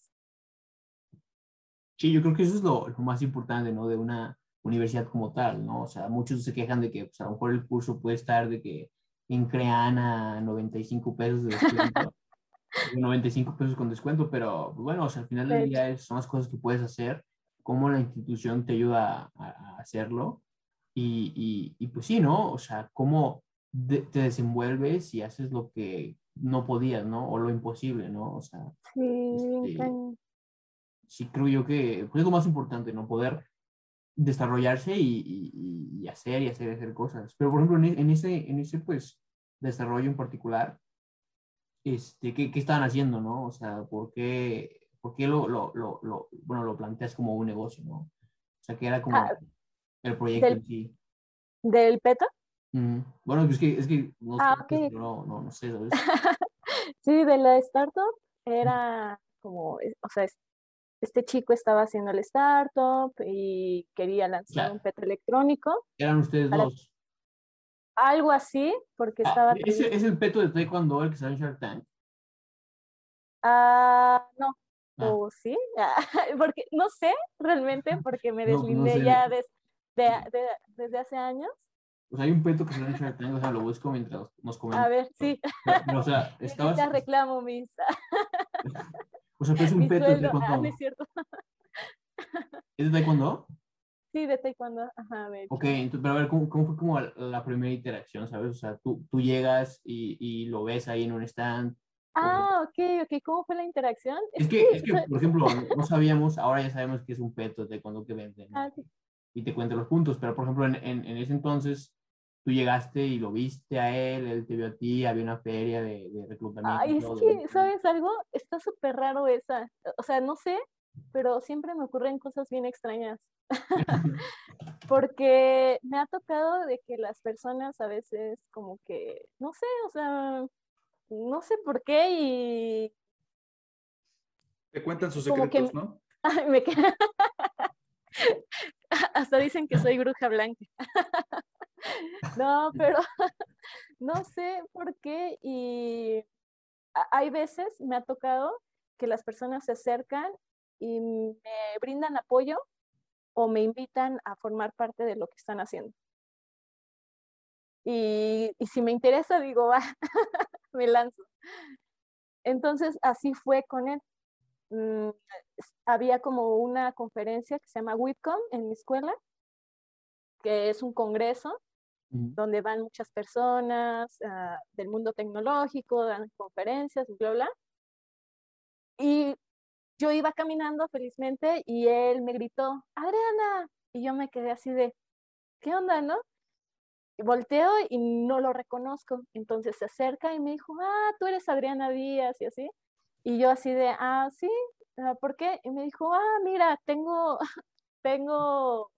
Sí, yo creo que eso es lo, lo más importante, ¿no? De una universidad como tal, ¿no? O sea, muchos se quejan de que pues, a lo mejor el curso puede estar de que en Creana 95 pesos de descuento, 95 pesos con descuento, pero pues, bueno, o sea, al final del día son las cosas que puedes hacer, cómo la institución te ayuda a, hacerlo y, y, y, pues sí, ¿no? O sea, cómo te desenvuelves y haces lo que no podías, ¿no? O lo imposible, ¿no? O sea, sí, este, sí creo yo que pues, es lo más importante, ¿no? Poder desarrollarse y, y, hacer y hacer, hacer cosas. Pero, por ejemplo, en, ese, en ese, pues, desarrollo en particular, este, ¿qué, qué estaban haciendo, no? O sea, ¿por qué, por qué lo, lo, lo, lo, bueno, lo planteas como un negocio, no? O sea, que era como ah, el proyecto del, en sí. ¿Del PETA? Bueno, es que, es que no, ah, no, no, no, sé, ¿sabes? sí, de la startup era como, o sea, este chico estaba haciendo el startup y quería lanzar un PET electrónico. Eran ustedes dos. Algo así, porque ah, estaba... ¿Es, ¿Es el peto de Taekwondo el que sale en Shark Tank? Ah, no. Ah. ¿O sí? porque no sé realmente, porque me deslindé ya desde hace años. Pues hay un peto que sale en Shark Tank, o sea, lo busco mientras nos comentamos. A ver, sí. o sea, estabas... Ya reclamo mis... O sea, es un peto de taekwondo. Ah, no es cierto. ¿Es de taekwondo? Sí, de taekwondo. Ajá, a ver. Ok, entonces, pero a ver, ¿cómo, ¿cómo, fue como la primera interacción, sabes? O sea, tú, tú llegas y, y lo ves ahí en un stand. Ah, ok, ok. ¿Cómo fue la interacción? Es, que, es que, por ejemplo, no sabíamos, ahora ya sabemos que es un peto de taekwondo que venden. Ah, sí. Y te cuento los puntos, pero por ejemplo, en, en, en ese entonces, tú llegaste y lo viste a él, él te vio a ti, había una feria de, de reclutamiento. Ay, es que, ¿sabes algo? Está súper raro esa. O sea, no sé, pero siempre me ocurren cosas bien extrañas. Porque me ha tocado de que las personas a veces como que, no sé, o sea, no sé por qué y... Te cuentan sus secretos, ¿no? me... Hasta dicen que soy bruja blanca. no, pero no sé por qué y hay veces me ha tocado que las personas se acercan y me brindan apoyo o me invitan a formar parte de lo que están haciendo. Y, si me interesa, digo, va, me lanzo. Entonces, así fue con él. Había como una conferencia que se llama WIPCOM en mi escuela, que es un congreso donde van muchas personas ah, del mundo tecnológico, dan conferencias, bla, bla. Y yo iba caminando felizmente y él me gritó, Adriana, y yo me quedé así de, ¿qué onda, no? Y volteo y no lo reconozco. Entonces se acerca y me dijo, ah, tú eres Adriana Díaz y así. Y yo así de, ah, sí, ¿por qué? Y me dijo, ah, mira, tengo, tengo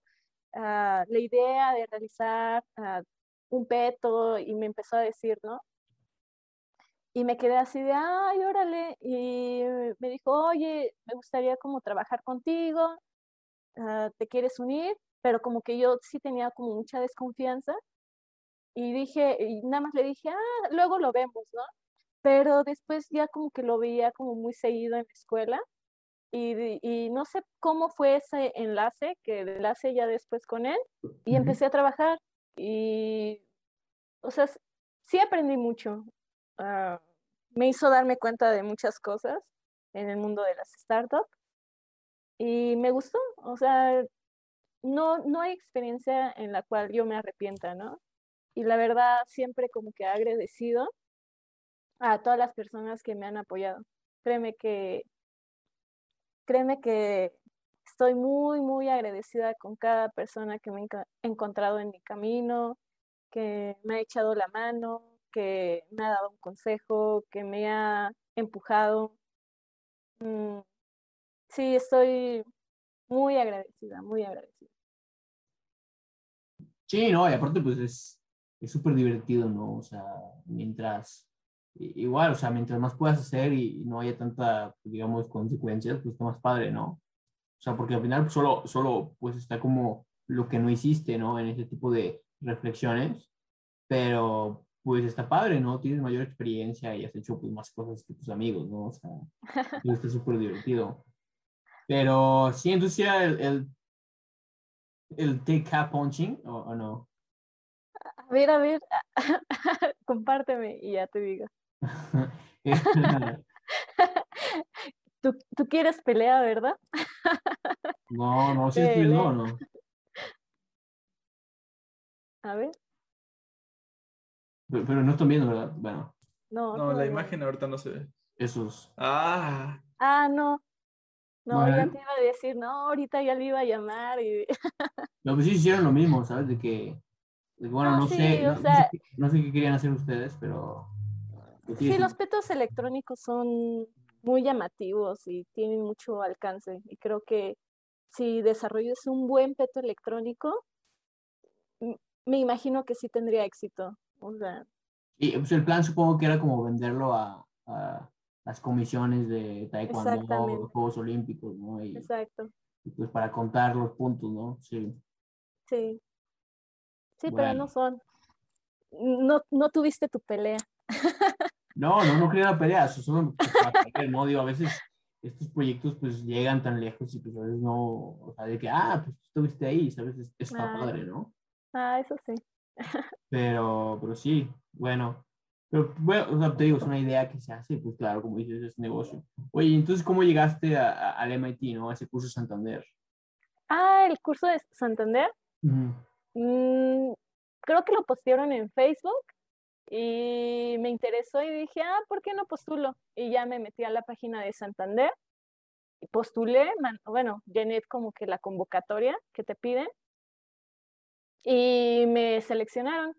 Ah, la idea de realizar ah, un peto y me empezó a decir, ¿no? Y me quedé así de, ay, órale. Y me dijo, oye, me gustaría como trabajar contigo, ah, ¿te quieres unir? Pero como que yo sí tenía como mucha desconfianza. Y dije, y nada más le dije, ah, luego lo vemos, ¿no? Pero después ya como que lo veía como muy seguido en la escuela y, no sé cómo fue ese enlace, que enlace ya después con él, y empecé a trabajar. Y, o sea, sí aprendí mucho. Ah, me hizo darme cuenta de muchas cosas en el mundo de las startups. Y me gustó. O sea, no, no hay experiencia en la cual yo me arrepienta, ¿no? Y la verdad, siempre como que agradecido a todas las personas que me han apoyado. Créeme que créeme que estoy muy, muy agradecida con cada persona que me he encontrado en mi camino, que me ha echado la mano, que me ha dado un consejo, que me ha empujado. Mm, sí, estoy muy agradecida, muy agradecida. Sí, no, y aparte pues es súper divertido, ¿no? O sea, mientras igual, o sea, mientras más puedas hacer y, no haya tanta, pues, digamos, consecuencias, pues está más padre, ¿no? O sea, porque al final pues, solo, solo, pues está como lo que no hiciste, ¿no? En ese tipo de reflexiones, pero pues está padre, ¿no? Tienes mayor experiencia y has hecho pues más cosas que tus amigos, ¿no? O sea, está súper divertido. Pero sí, entonces era el, el, el punching, ¿o, no? A ver, a ver, compárteme y ya te digo. ¿Tú, tú quieres pelea, ¿verdad? no, no, sí estoy no, no. A ver. Pero, no están viendo, ¿verdad? Bueno. No, no la imagen ahorita no se ve. Esos. Ah. Ah, no. No, ya te iba a decir, no, ahorita ya le iba a llamar y... No, pues sí hicieron lo mismo, ¿sabes? De que, bueno, no, sé, no, sé, qué querían hacer ustedes, pero... Sí, los petos electrónicos son muy llamativos y tienen mucho alcance. Y creo que si desarrollas un buen peto electrónico, me imagino que sí tendría éxito. O sea, y pues el plan supongo que era como venderlo a, las comisiones de taekwondo, los Juegos Olímpicos, ¿no? Y, Exacto. pues para contar los puntos, ¿no? Sí. Sí. Sí, pero no son. No, no tuviste tu pelea. No, no, no quería la pelea, eso solo ¿no? Digo, a veces estos proyectos pues llegan tan lejos y pues a veces no, o sea, de que, ah, pues tú estuviste ahí, ¿sabes? Está padre, ¿no? Ah, eso sí. pero, pero sí, bueno. Pero, bueno, o sea, te digo, es una idea que se hace, pues claro, como dices, es negocio. Oye, entonces, ¿cómo llegaste al MIT, no? A ese curso de Santander. Ah, el curso de Santander. Mm, creo que lo postearon en Facebook y me interesó y dije, ah, ¿por qué no postulo? Y ya me metí a la página de Santander y postulé, bueno, llené como que la convocatoria que te piden y me seleccionaron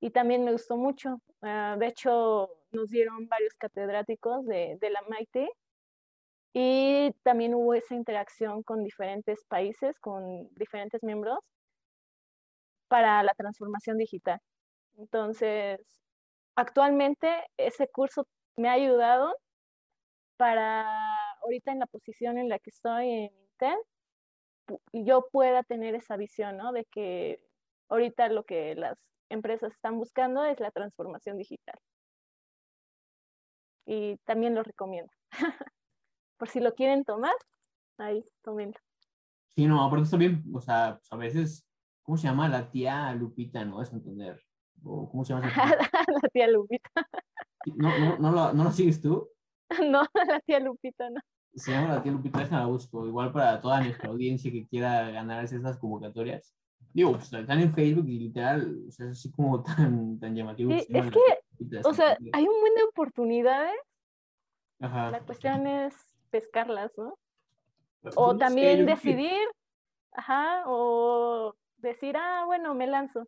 y también me gustó mucho. Ah, de hecho, nos dieron varios catedráticos de, de la MIT y también hubo esa interacción con diferentes países, con diferentes miembros para la transformación digital. Entonces, actualmente ese curso me ha ayudado para ahorita en la posición en la que estoy en Intel, yo pueda tener esa visión, ¿no? De que ahorita lo que las empresas están buscando es la transformación digital. Y también lo recomiendo. Por si lo quieren tomar, ahí, tómenlo. Sí, no, aparte bien, o sea, pues, a veces, ¿cómo se llama? La tía Lupita, ¿no? Es entender. ¿Cómo se llama? la tía Lupita. ¿No, no, no, lo, ¿No lo sigues tú? No, la tía Lupita no. Se llama la tía Lupita, déjala busco. Igual para toda nuestra audiencia que quiera ganarse esas convocatorias digo, pues están en Facebook y literal, o sea, es así como tan, tan llamativo. es que, o sea, hay un buen de oportunidades. Ajá. La cuestión es pescarlas, ¿no? O también decidir, ajá, o decir, ah, bueno, me lanzo.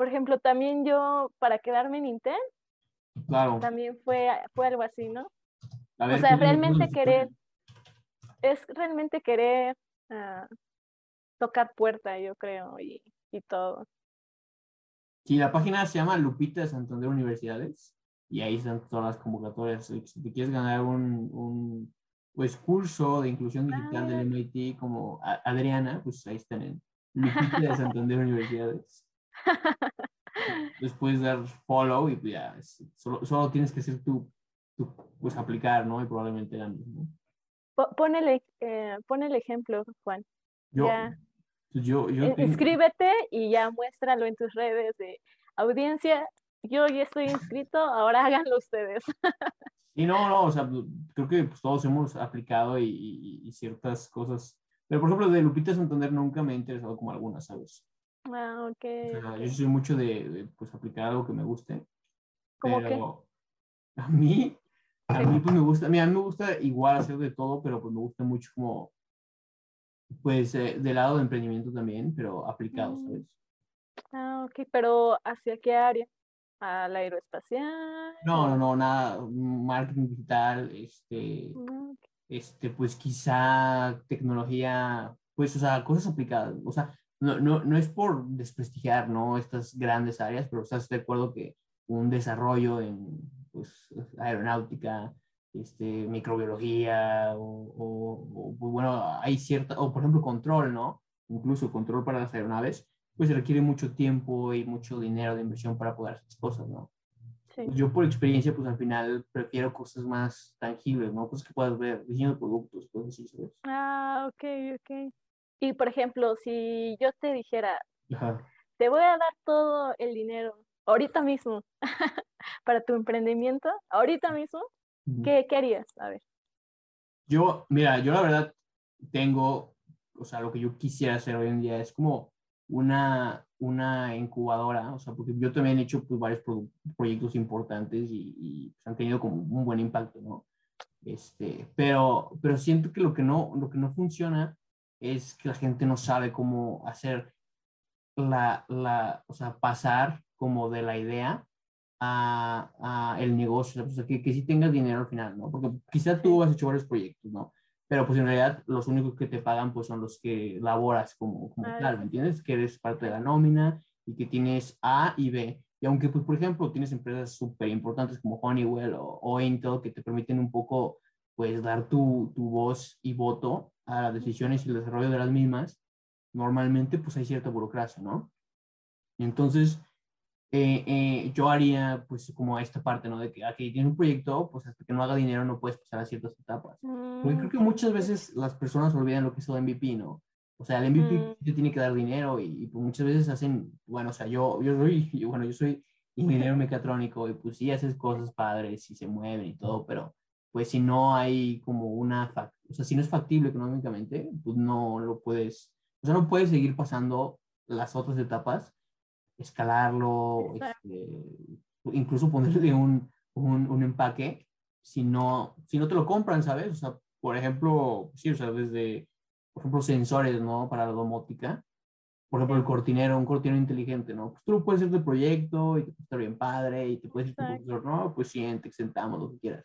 Por ejemplo, también yo, para quedarme en Intel, claro. también fue, fue algo así, ¿no? o sea, realmente querer, es realmente querer uh, tocar puerta, yo creo, y, y todo. Sí, la página se llama Lupita de Santander Universidades y ahí están todas las convocatorias. Si te quieres ganar un, un pues, curso de inclusión digital del MIT como Adriana, pues ahí están en Lupita de Santander Universidades. Entonces puedes dar follow y ya, solo, solo tienes que hacer tu, pues aplicar, ¿no? Y probablemente ganes, ¿no? Pon el, eh, pon el ejemplo, Juan. Yo, pues yo, yo Inscríbete y ya muéstralo en tus redes de audiencia. Yo ya estoy inscrito, ahora háganlo ustedes. Y no, no, o sea, creo que pues, todos hemos aplicado y, y, ciertas cosas. Pero, por ejemplo, de Lupita Santander nunca me ha interesado como algunas, ¿sabes? Ah, ok. yo soy mucho de, pues, aplicar algo que me guste. ¿Cómo pero a mí, a mí pues me gusta, a mí, a mí me gusta igual hacer de todo, pero pues me gusta mucho como pues eh, del lado de emprendimiento también, pero aplicado, mm. ¿sabes? Ah, ok, pero ¿hacia qué área? ¿Al aeroespacial? No, no, no, nada, marketing digital, este, ah, este, pues quizá tecnología, pues, o sea, cosas aplicadas, o sea, no, no, no es por desprestigiar, ¿no? Estas grandes áreas, pero estás de acuerdo que un desarrollo en, pues, aeronáutica, este, microbiología, o, o, bueno, hay cierta, o por ejemplo, control, ¿no? Incluso control para las aeronaves, pues requiere mucho tiempo y mucho dinero de inversión para poder hacer esas cosas, ¿no? Pues, yo por experiencia, pues al final prefiero cosas más tangibles, ¿no? Cosas que puedas ver, diseño de productos, cosas así, ¿sabes? Ah, ok, ok. Y por ejemplo, si yo te dijera, te voy a dar todo el dinero ahorita mismo para tu emprendimiento, ahorita mismo, ¿qué, ¿qué harías? A ver. Yo, mira, yo la verdad tengo, o sea, lo que yo quisiera hacer hoy en día es como una, una incubadora, o sea, porque yo también he hecho pues, varios proyectos importantes y, pues, han tenido como un buen impacto, ¿no? Este, pero, pero siento que lo que, no, lo que no funciona es que la gente no sabe cómo hacer la, la o sea, pasar como de la idea a, a el negocio, o sea, que, que sí tengas dinero al final, ¿no? Porque quizá tú has hecho varios proyectos, ¿no? pero pues en realidad los únicos que te pagan pues son los que laboras como, como tal, ¿me entiendes? Que eres parte de la nómina y que tienes A y B. Y aunque pues por ejemplo tienes empresas súper importantes como Honeywell o, o, Intel que te permiten un poco pues dar tu, tu voz y voto a las decisiones y el desarrollo de las mismas, normalmente pues hay cierta burocracia, ¿no? Y entonces eh, eh, yo haría pues como esta parte, ¿no? De que aquí tienes un proyecto, pues hasta que no haga dinero no puedes pasar a ciertas etapas. Porque creo que mm, muchas veces las personas olvidan lo que es el MVP, ¿no? O sea, el MVP mm. te tiene que dar dinero y, pues muchas veces hacen, bueno, o sea, yo, yo soy, bueno, yo soy ingeniero mecatrónico y pues sí haces cosas padres y se mueven y todo, pero pues si no hay como una, o sea, si no es factible económicamente, pues no lo puedes, o sea, no puedes seguir pasando las otras etapas escalarlo, este, incluso ponerle un, un, un, empaque si no, si no te lo compran, ¿sabes? O sea, por ejemplo, sí, o sea, desde, por ejemplo, sensores, ¿no? Para la domótica. Por ejemplo, el cortinero, un cortinero inteligente, ¿no? Pues tú lo puedes hacer de proyecto y te puede estar bien padre y te puedes decir, no, pues sí, te exentamos lo que quieras.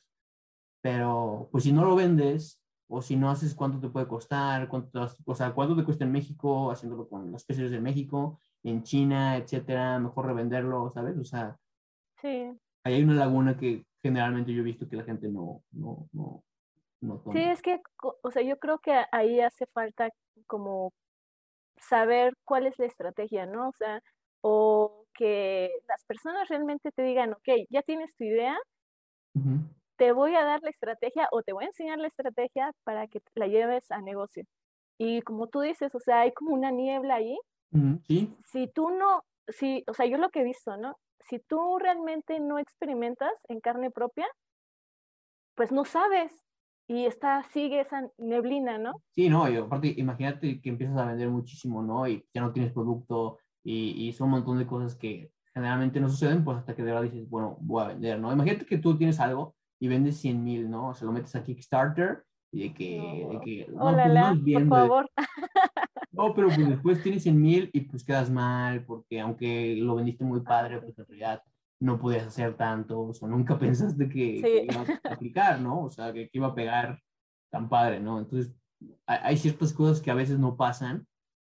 Pero, pues si no lo vendes, o si no haces cuánto te puede costar, cuánto, o sea, cuánto te cuesta en México, haciéndolo con las pesos de México, en China, etcétera, mejor revenderlo, ¿sabes? O sea, sí. ahí hay una laguna que generalmente yo he visto que la gente no, no, no, no toma. Sí, es que, o sea, yo creo que ahí hace falta como saber cuál es la estrategia, ¿no? O sea, o que las personas realmente te digan, ok, ya tienes tu idea, te voy a dar la estrategia o te voy a enseñar la estrategia para que la lleves a negocio. Y como tú dices, o sea, hay como una niebla ahí si tú no, si, o sea, yo lo que he visto, ¿no? Si tú realmente no experimentas en carne propia, pues no sabes y está, sigue esa neblina, ¿no? Sí, no, y aparte, imagínate que empiezas a vender muchísimo, ¿no? Y ya no tienes producto y, y son un montón de cosas que generalmente no suceden, pues hasta que de verdad dices, bueno, voy a vender, ¿no? Imagínate que tú tienes algo y vendes 100 mil, ¿no? O sea, lo metes a Kickstarter y de que... De que no, pues por favor. No, pero pues después tienes 100 mil y pues quedas mal, porque aunque lo vendiste muy padre, pues en realidad no podías hacer tanto, o sea, nunca pensaste que, iba a aplicar, ¿no? O sea, que, iba a pegar tan padre, ¿no? Entonces, hay, ciertas cosas que a veces no pasan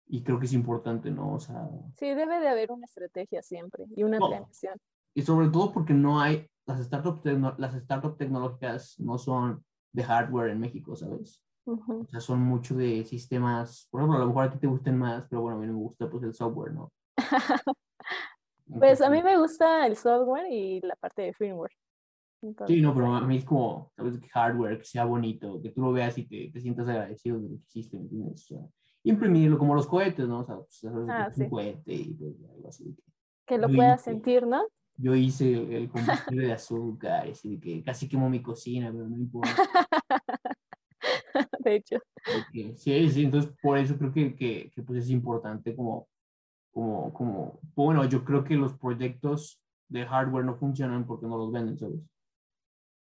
y creo que es importante, ¿no? O sea... Sí, debe de haber una estrategia siempre y una planeación. Y sobre todo porque no hay, las startups, las startups tecnológicas no son de hardware en México, ¿sabes? O sea, son mucho de sistemas, por ejemplo, a lo mejor a ti te gusten más, pero bueno, a mí no me gusta pues el software, ¿no? pues a mí me gusta el software y la parte de firmware. sí, no, pero a mí es como, ¿sabes? Que hardware, que sea bonito, que tú lo veas y te, te sientas agradecido de lo que hiciste, ¿me entiendes? O sea, imprimirlo como los cohetes, ¿no? O sea, pues, ah, un cohete y pues, algo así. Que lo puedas sentir, ¿no? Yo hice el, combustible de azúcar, así que casi quemó mi cocina, pero no importa. de hecho. Sí, sí, entonces por eso creo que, que, que, pues es importante como, como, como, bueno, yo creo que los proyectos de hardware no funcionan porque no los venden, ¿sabes?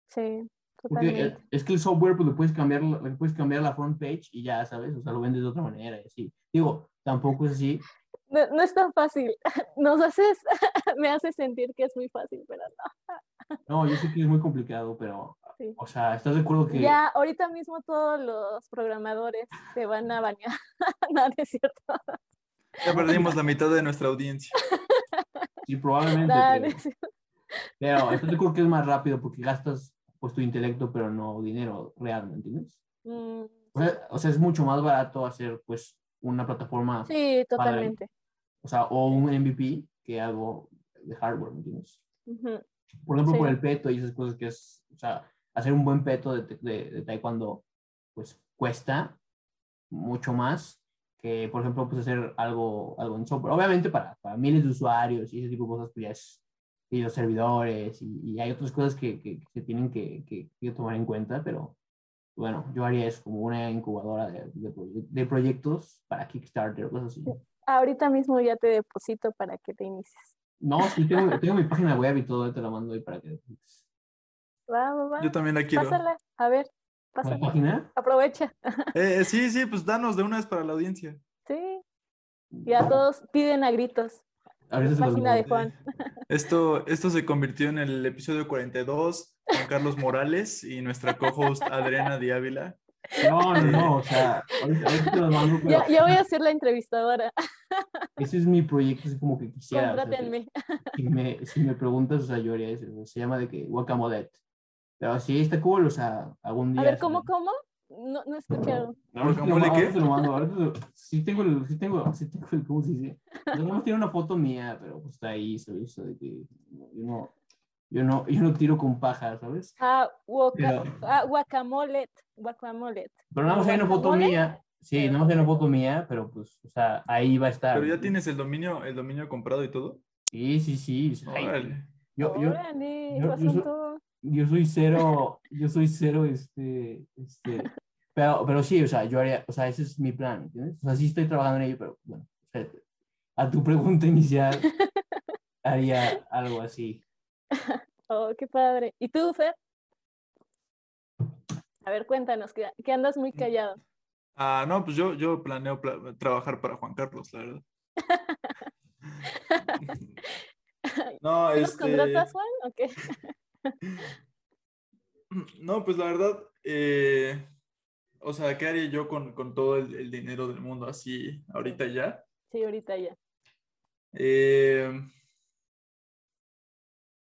Sí, totalmente. Porque es que el software pues le puedes cambiar, le puedes cambiar la front page y ya, ¿sabes? O sea, lo vendes de otra manera y así. Digo, tampoco es así. No, no es tan fácil. Nos haces, me hace sentir que es muy fácil, pero no. No, yo sé que es muy complicado, pero o sea, ¿estás de acuerdo que...? Ya, ahorita mismo todos los programadores se van a bañar. no, es cierto. Ya perdimos la mitad de nuestra audiencia. Sí, probablemente. Pero esto yo creo que es más rápido porque gastas pues tu intelecto, pero no dinero real, ¿me entiendes? Mm, O sea, o sea, es mucho más barato hacer pues una plataforma, sí, totalmente. o sea, o un MVP que algo de hardware, ¿me entiendes? Ujú. Por ejemplo, Sí. por el peto y esas cosas que es, o sea, hacer un buen peto de, de, de taekwondo, pues cuesta mucho más que, por ejemplo, pues hacer algo, algo en software. Obviamente para, para miles de usuarios y ese tipo de cosas, pues ya es, y los servidores y, y hay otras cosas que, que, que se tienen que, que tomar en cuenta, pero bueno, yo haría eso como una incubadora de, de, proye- de proyectos para Kickstarter o cosas así. Ahorita mismo ya te deposito para que te inicies. No, sí, tengo, tengo mi página web y todo, te la mando ahí para que... Va, va, va. Yo también la quiero. Pásala, a ver, ¿La pásala. página? Aprovecha. Eh, eh, sí, sí, pues danos de una vez para la audiencia. Sí. Ya todos piden a gritos. Ahorita se los Página de. Juan. Esto, esto se convirtió en el episodio 42 con Carlos Morales y nuestra co-host Adriana Diávila. No, no, no, o sea, ahorita, ahorita te los mando, pero Ya, ya voy a ser la entrevistadora. ese es mi proyecto, así como que quisiera. o sea, Contrátenme. si, me, si me preguntas, o sea, yo haría eso, o sea, se llama de que guacamole. Pero sí, está cool, o sea, algún día. A ver. ¿cómo, cómo? No, no he escuchado. No, lo ¿Guacamole mando, qué? ahorita te lo mando, ahorita sí tengo, el, sí tengo, sí tengo el, ¿cómo se dice? No más tiene una foto mía, pero pues está ahí, ¿sabes? O sea, de que yo no, yo no, yo no tiro con paja, ¿sabes? Ah, guaca- Pero- ah, guacamole. Guacamole. Pero nada más hay una foto mía, sí, nada más hay una foto mía, pero pues, o sea, ahí va a estar. Pero ya tienes el dominio, el dominio comprado y todo. Sí, sí, sí. Órale. yo, yo, Órale, yo soy cero, yo soy cero, este, este, pero, pero sí, o sea, yo haría, o sea, ese es mi plan, ¿entiendes? O sea, sí estoy trabajando en ello, pero bueno, o sea, a tu pregunta inicial, haría algo así. Oh, qué padre. ¿Y tú, Fer? A ver, cuéntanos, que, que andas muy callado. Ah, no, pues yo, yo planeo pla- trabajar para Juan Carlos, la verdad. No, ¿Sí los este, contratas, Juan? ¿O qué? no, pues la verdad, eh, o sea, ¿qué haría yo con, con todo el, el dinero del mundo así ahorita ya? Sí, ahorita ya. Eh,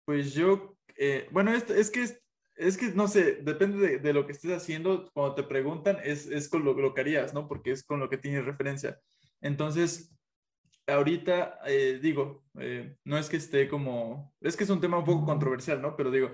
pues yo, eh, bueno, es, es que es, es que no sé, depende de, de lo que estés haciendo, cuando te preguntan, es, es con lo, lo que harías, ¿no? Porque es con lo que tienes referencia. Entonces, ahorita, eh, digo, eh, no es que esté como, es que es un tema un poco controversial, ¿no? Pero digo,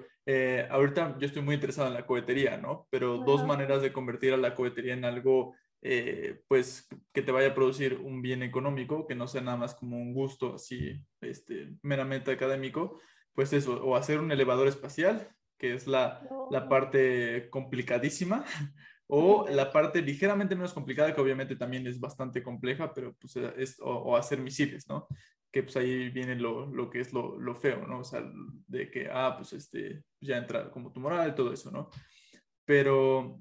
ahorita yo estoy muy interesado en la cohetería, ¿no? Pero dos maneras de convertir a la cohetería en algo eh, pues que te vaya a producir un bien económico, que no sea nada más como un gusto así, este, meramente académico, pues eso, o hacer un elevador espacial, que es la, la No. parte complicadísima, o la parte ligeramente menos complicada, que obviamente también es bastante compleja, pero pues es, o, o hacer misiles, ¿no? Que pues ahí viene lo, lo que es lo, lo feo, ¿no? O sea, de que, ah, pues este, ya entra como tu moral y todo eso, ¿no? Pero,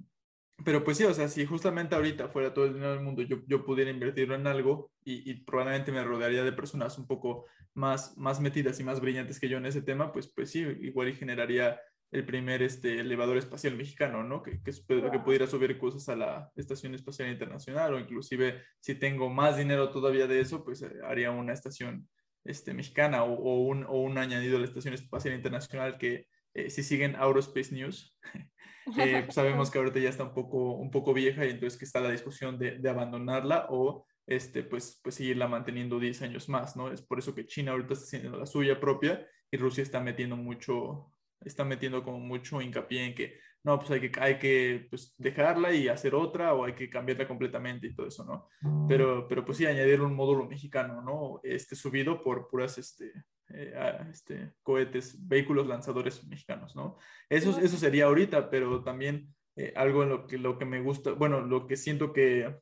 pero pues sí, o sea, si justamente ahorita fuera todo el dinero del mundo, yo, yo pudiera invertirlo en algo y, y probablemente me rodearía de personas un poco más, más metidas y más brillantes que yo en ese tema, pues, pues sí, igual y generaría el primer este, elevador espacial mexicano, ¿no? Que, que, que Wow. pudiera subir cosas a la Estación Espacial Internacional o inclusive si tengo más dinero todavía de eso, pues eh, haría una estación este, mexicana o, o, un, o un añadido a la Estación Espacial Internacional que eh, si siguen Aerospace News, eh, pues sabemos que ahorita ya está un poco, un poco vieja y entonces que está la discusión de, de abandonarla o este, pues, pues seguirla manteniendo 10 años más, ¿no? Es por eso que China ahorita está haciendo la suya propia y Rusia está metiendo mucho, está metiendo como mucho hincapié en que no, pues hay que, hay que pues, dejarla y hacer otra o hay que cambiarla completamente y todo eso, ¿no? Pero, pero pues sí, añadir un módulo mexicano, ¿no? Este subido por puras, este, eh, ah, este, cohetes, vehículos lanzadores mexicanos, ¿no? Eso, eso sería ahorita, pero también eh, algo en lo que, lo que me gusta, bueno, lo que siento que,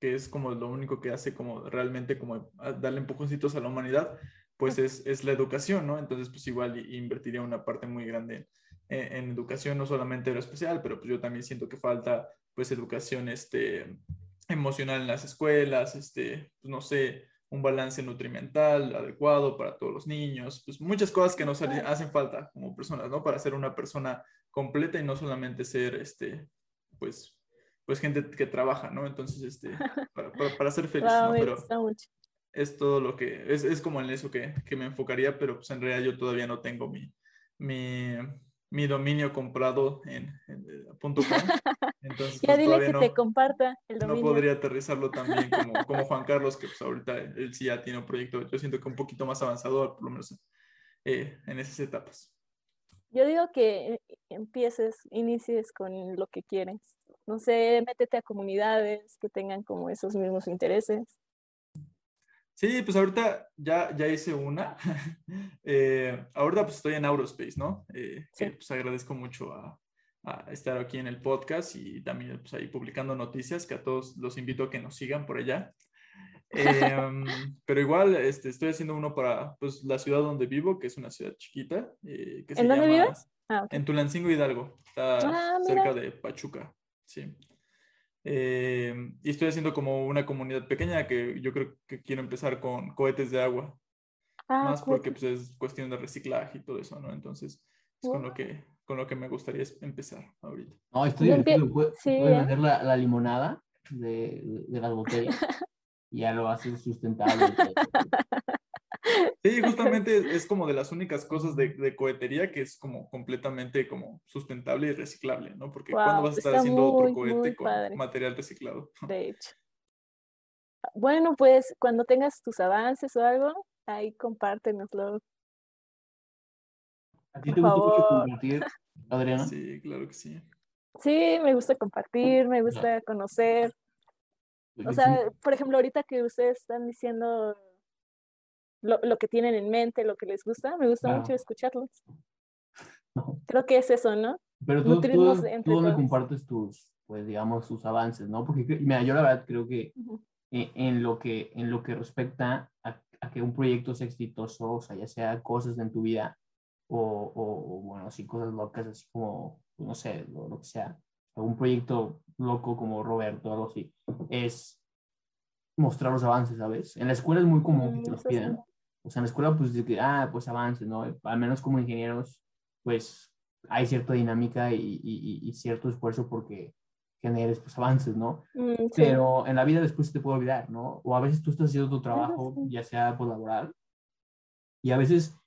que es como lo único que hace como realmente como darle empujoncitos a la humanidad, pues es, es la educación, ¿no? Entonces, pues igual invertiría una parte muy grande en, en educación, no solamente aeroespacial, pero pues yo también siento que falta pues educación este, emocional en las escuelas, este, pues no sé, un balance nutrimental adecuado para todos los niños, pues muchas cosas que nos hacen falta como personas, ¿no? Para ser una persona completa y no solamente ser, este, pues, pues gente que trabaja, ¿no? Entonces, este, para, para, para ser feliz, Wow, ¿no? Pero, es todo lo que, es, es como en eso que, que, me enfocaría, pero pues en realidad yo todavía no tengo mi, mi, mi dominio comprado en, en, .com. Entonces, ya pues, dile que no, te comparta el dominio. No podría aterrizarlo también como, como Juan Carlos, que pues ahorita él sí ya tiene un proyecto, yo siento que un poquito más avanzado, por lo menos eh, en esas etapas. Yo digo que eh, empieces, inicies con lo que quieres. No sé, métete a comunidades que tengan como esos mismos intereses. Sí, pues ahorita ya, ya hice una. eh, ahorita pues estoy en Aurospace, ¿no? Eh, sí. que pues agradezco mucho a, a, estar aquí en el podcast y también pues ahí publicando noticias, que a todos los invito a que nos sigan por allá. Eh, pero igual este, estoy haciendo uno para pues, la ciudad donde vivo, que es una ciudad chiquita. Eh, que ¿En dónde llama, vives? Ah, okay. En Tulancingo Hidalgo. Está ah, cerca de Pachuca. Sí. Eh, y estoy haciendo como una comunidad pequeña que yo creo que quiero empezar con cohetes de agua. Ah, más porque pues, es cuestión de reciclaje y todo eso, ¿no? Entonces, es con lo que, con lo que me gustaría empezar ahorita. No, estoy divertido. Puedes sí, ¿eh? hacer la, la, limonada de, de las botellas. y ya lo hace sustentable. Sí, justamente es como de las únicas cosas de, de, cohetería que es como completamente como sustentable y reciclable, ¿no? Porque wow, ¿cuándo vas a estar haciendo muy, otro cohete con padre. material reciclado? De hecho. Bueno, pues cuando tengas tus avances o algo, ahí compártenoslo. ¿A ti te gusta mucho compartir, Adriana? Sí, claro que sí. Sí, me gusta compartir, me gusta conocer. O sea, por ejemplo, ahorita que ustedes están diciendo lo, lo, que tienen en mente, lo que les gusta, me gusta claro. mucho escucharlos. Creo que es eso, ¿no? Pero tú, tú, tú dónde compartes tus, pues digamos, tus avances, ¿no? Porque, mira, yo la verdad creo que uh -huh. en, en, lo que en lo que respecta a, a, que un proyecto sea exitoso, o sea, ya sea cosas en tu vida o, o, o bueno, así cosas locas, así como, no sé, lo, lo que sea, un proyecto loco como Roberto, algo así, es mostrar los avances, ¿sabes? En la escuela es muy común que te los pidan. O sea, en la escuela, pues, de que, ah, pues avances, ¿no? Al menos como ingenieros, pues, hay cierta dinámica y, y, y cierto esfuerzo porque generes, pues, avances, ¿no? Mm, sí. Pero en la vida después te puede olvidar, ¿no? O a veces tú estás haciendo tu trabajo, sí. ya sea, pues, laboral, y a veces,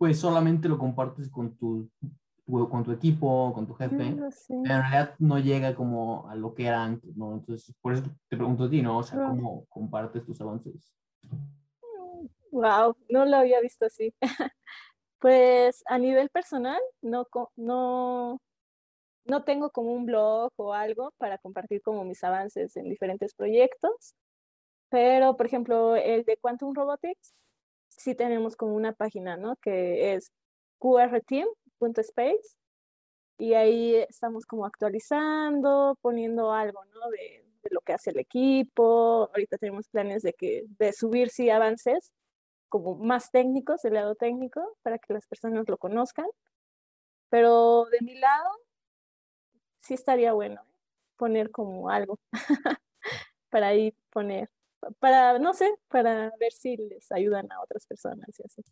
pues, solamente lo compartes con tu con tu equipo, con tu jefe, no, pero en realidad no llega como a lo que era antes, ¿no? Entonces, por eso te pregunto a ti, ¿no? O sea, ¿cómo compartes tus avances? Wow, no lo había visto así. pues a nivel personal, no, no, no tengo como un blog o algo para compartir como mis avances en diferentes proyectos, pero por ejemplo, el de Quantum Robotics, sí tenemos como una página, ¿no? Que es QR Team .space y ahí estamos como actualizando, poniendo algo, ¿no? De, de, lo que hace el equipo. Ahorita tenemos planes de que de subir sí avances como más técnicos, del lado técnico, para que las personas lo conozcan. Pero de mi lado, sí estaría bueno ¿eh? poner como algo para ahí poner, para, no sé, para ver si les ayudan a otras personas y así.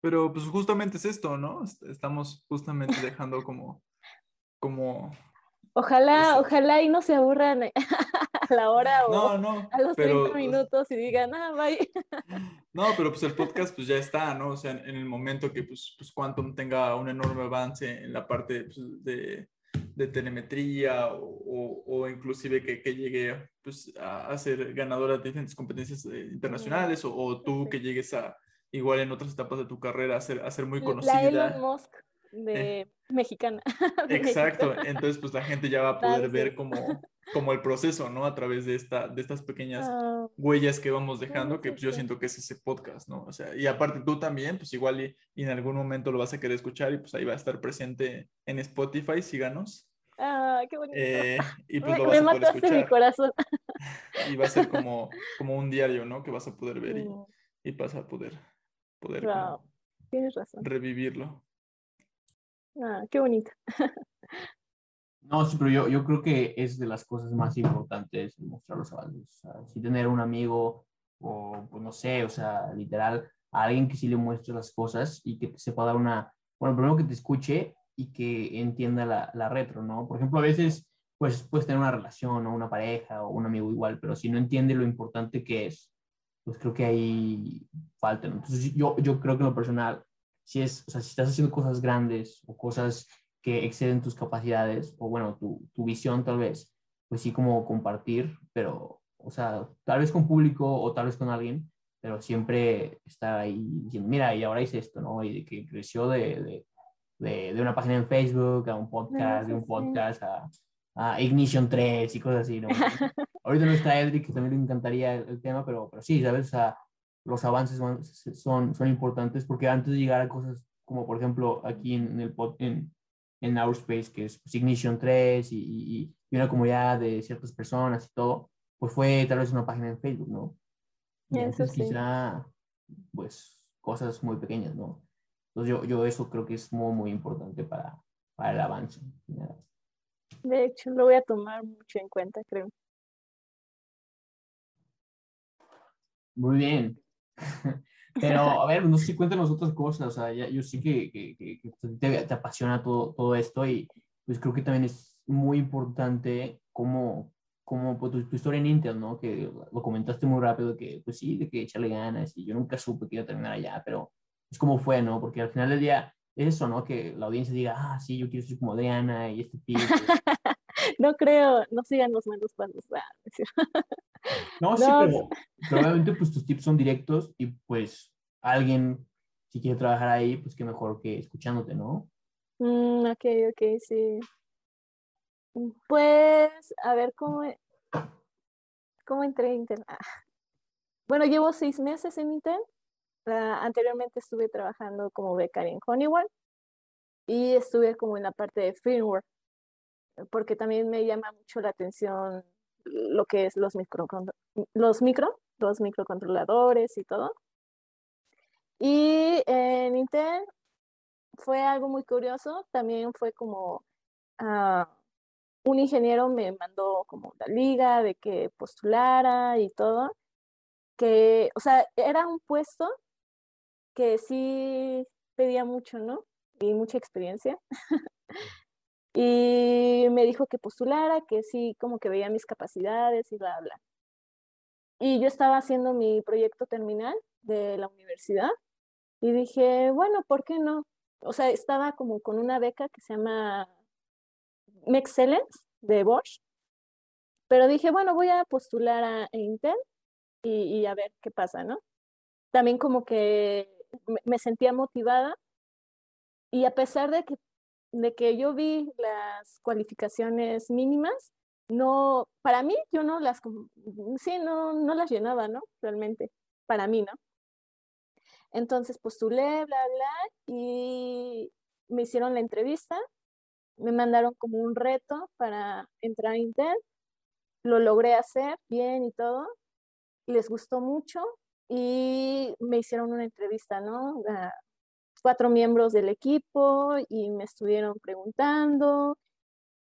Pero pues justamente es esto, ¿no? Estamos justamente dejando como, como... Ojalá, eso. ojalá y no se aburran a la hora o no, no, a los pero, 30 minutos y digan, ah, bye. No, pero pues el podcast pues ya está, ¿no? O sea, en, el momento que pues, pues Quantum tenga un enorme avance en la parte pues, de, de, telemetría o, o, o inclusive que, que, llegue pues, a, a, ser ganadora de diferentes competencias eh, internacionales o, o tú que llegues a igual en otras etapas de tu carrera a ser, a ser muy conocida. La Elon Musk de eh. mexicana. De Exacto, México. entonces pues la gente ya va a poder ver como, como el proceso, ¿no? A través de, esta, de estas pequeñas uh, huellas que vamos dejando, que pues, yo siento que es ese podcast, ¿no? O sea, y aparte tú también, pues igual y, y, en algún momento lo vas a querer escuchar y pues ahí va a estar presente en Spotify, síganos. Ah, qué bonito. Eh, y pues me, lo vas me a poder escuchar. mi corazón. Y va a ser como, como un diario, ¿no? Que vas a poder ver y, y vas a poder poder wow. Tienes razón. revivirlo. Ah, qué bonito. no, sí, pero yo, yo creo que es de las cosas más importantes mostrar los avances. O sea, si tener un amigo o, pues, no sé, o sea, literal, a alguien que sí le muestre las cosas y que te sepa dar una, bueno, primero que te escuche y que entienda la, la retro, ¿no? Por ejemplo, a veces, pues puedes tener una relación o una pareja o un amigo igual, pero si no entiende lo importante que es, pues creo que ahí falta. Entonces yo, yo creo que en lo personal, si, es, o sea, si estás haciendo cosas grandes o cosas que exceden tus capacidades, o bueno, tu, tu visión tal vez, pues sí como compartir, pero, o sea, tal vez con público o tal vez con alguien, pero siempre estar ahí diciendo, mira, y ahora hice esto, ¿no? Y de que creció de, de, de, una página en Facebook a un podcast, de un podcast a, a, Ignition 3 y cosas así, ¿no? Ahorita no está Edric, que también le encantaría el, tema, pero, pero sí, ¿sabes? O sea, los avances son, son, importantes porque antes de llegar a cosas como, por ejemplo, aquí en, el en, en Ourspace, que es pues, Ignition 3 y, y, y una comunidad de ciertas personas y todo, pues fue tal vez una página en Facebook, ¿no? Eso sí. quizá, pues, cosas muy pequeñas, ¿no? Entonces yo, yo eso creo que es muy, muy importante para, para el avance. De hecho, lo voy a tomar mucho en cuenta, creo. Muy bien. Pero, a ver, no sé si cuéntanos otras cosas. O sea, ya, yo sí que, que, que, te, te, apasiona todo, todo esto y pues creo que también es muy importante cómo, como pues, tu, historia en Intel, ¿no? Que lo comentaste muy rápido, que pues sí, de que echarle ganas y yo nunca supe que iba a terminar allá, pero es como fue, ¿no? Porque al final del día es eso, ¿no? Que la audiencia diga, ah, sí, yo quiero ser como Adriana y este tipo. no creo, no sigan los malos pasos. no, sí, pero probablemente pues tus tips son directos y pues alguien, si quiere trabajar ahí, pues qué mejor que escuchándote, ¿no? Mm, ok, ok, sí. Pues, a ver, ¿cómo, cómo entré en Intel? Ah. Bueno, llevo seis meses en Intel. Ah, anteriormente estuve trabajando como becaria en Honeywell y estuve como en la parte de firmware, porque también me llama mucho la atención lo que es los micro, los micro, los microcontroladores y todo. Y en Intel fue algo muy curioso, también fue como uh, un ingeniero me mandó como la liga de que postulara y todo, que, o sea, era un puesto que sí pedía mucho, ¿no? Y mucha experiencia. y me dijo que postulara, que sí, como que veía mis capacidades y bla, bla. Y yo estaba haciendo mi proyecto terminal de la universidad y dije, bueno, ¿por qué no? O sea, estaba como con una beca que se llama Excellence de Bosch. Pero dije, bueno, voy a postular a Intel y, a ver qué pasa, ¿no? También como que me, sentía motivada y a pesar de que, de que yo vi las cualificaciones mínimas, no, para mí yo no las, sí, no, no las llenaba, ¿no? Realmente, para mí, ¿no? Entonces postulé, bla, bla, y me hicieron la entrevista me mandaron como un reto para entrar a Intel. Lo logré hacer bien y todo. Les gustó mucho y me hicieron una entrevista, ¿no? cuatro miembros del equipo y me estuvieron preguntando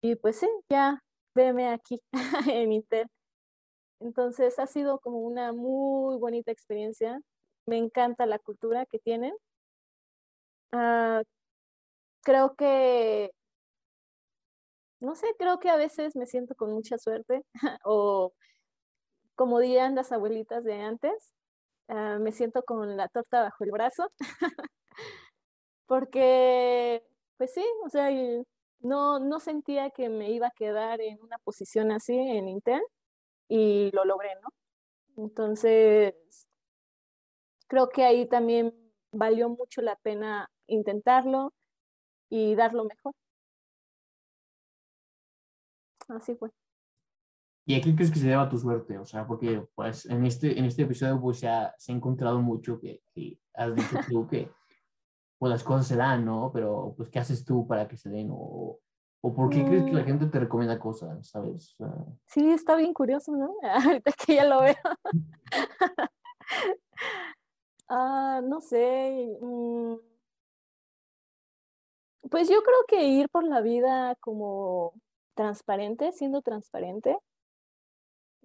y pues sí, ya veme aquí en Intel. Entonces ha sido como una muy bonita experiencia. Me encanta la cultura que tienen. Ah, creo que no sé, creo que a veces me siento con mucha suerte o como dirían las abuelitas de antes, ah, me siento con la torta bajo el brazo, porque, pues sí, o sea, no, no sentía que me iba a quedar en una posición así en Intel y lo logré, ¿no? Entonces, creo que ahí también valió mucho la pena intentarlo y dar lo mejor. Así fue. ¿Y a qué crees que se deba tu suerte? O sea, porque pues en este, en este episodio pues se ha, se ha encontrado mucho que, has dicho tú que pues las cosas se dan, ¿no? Pero pues ¿qué haces tú para que se den? ¿O, o por qué crees que la mm. gente te recomienda cosas, sabes? Sí, está bien curioso, ¿no? Ahorita que ya lo veo. ah, no sé. Mm. Pues yo creo que ir por la vida como transparente, siendo transparente,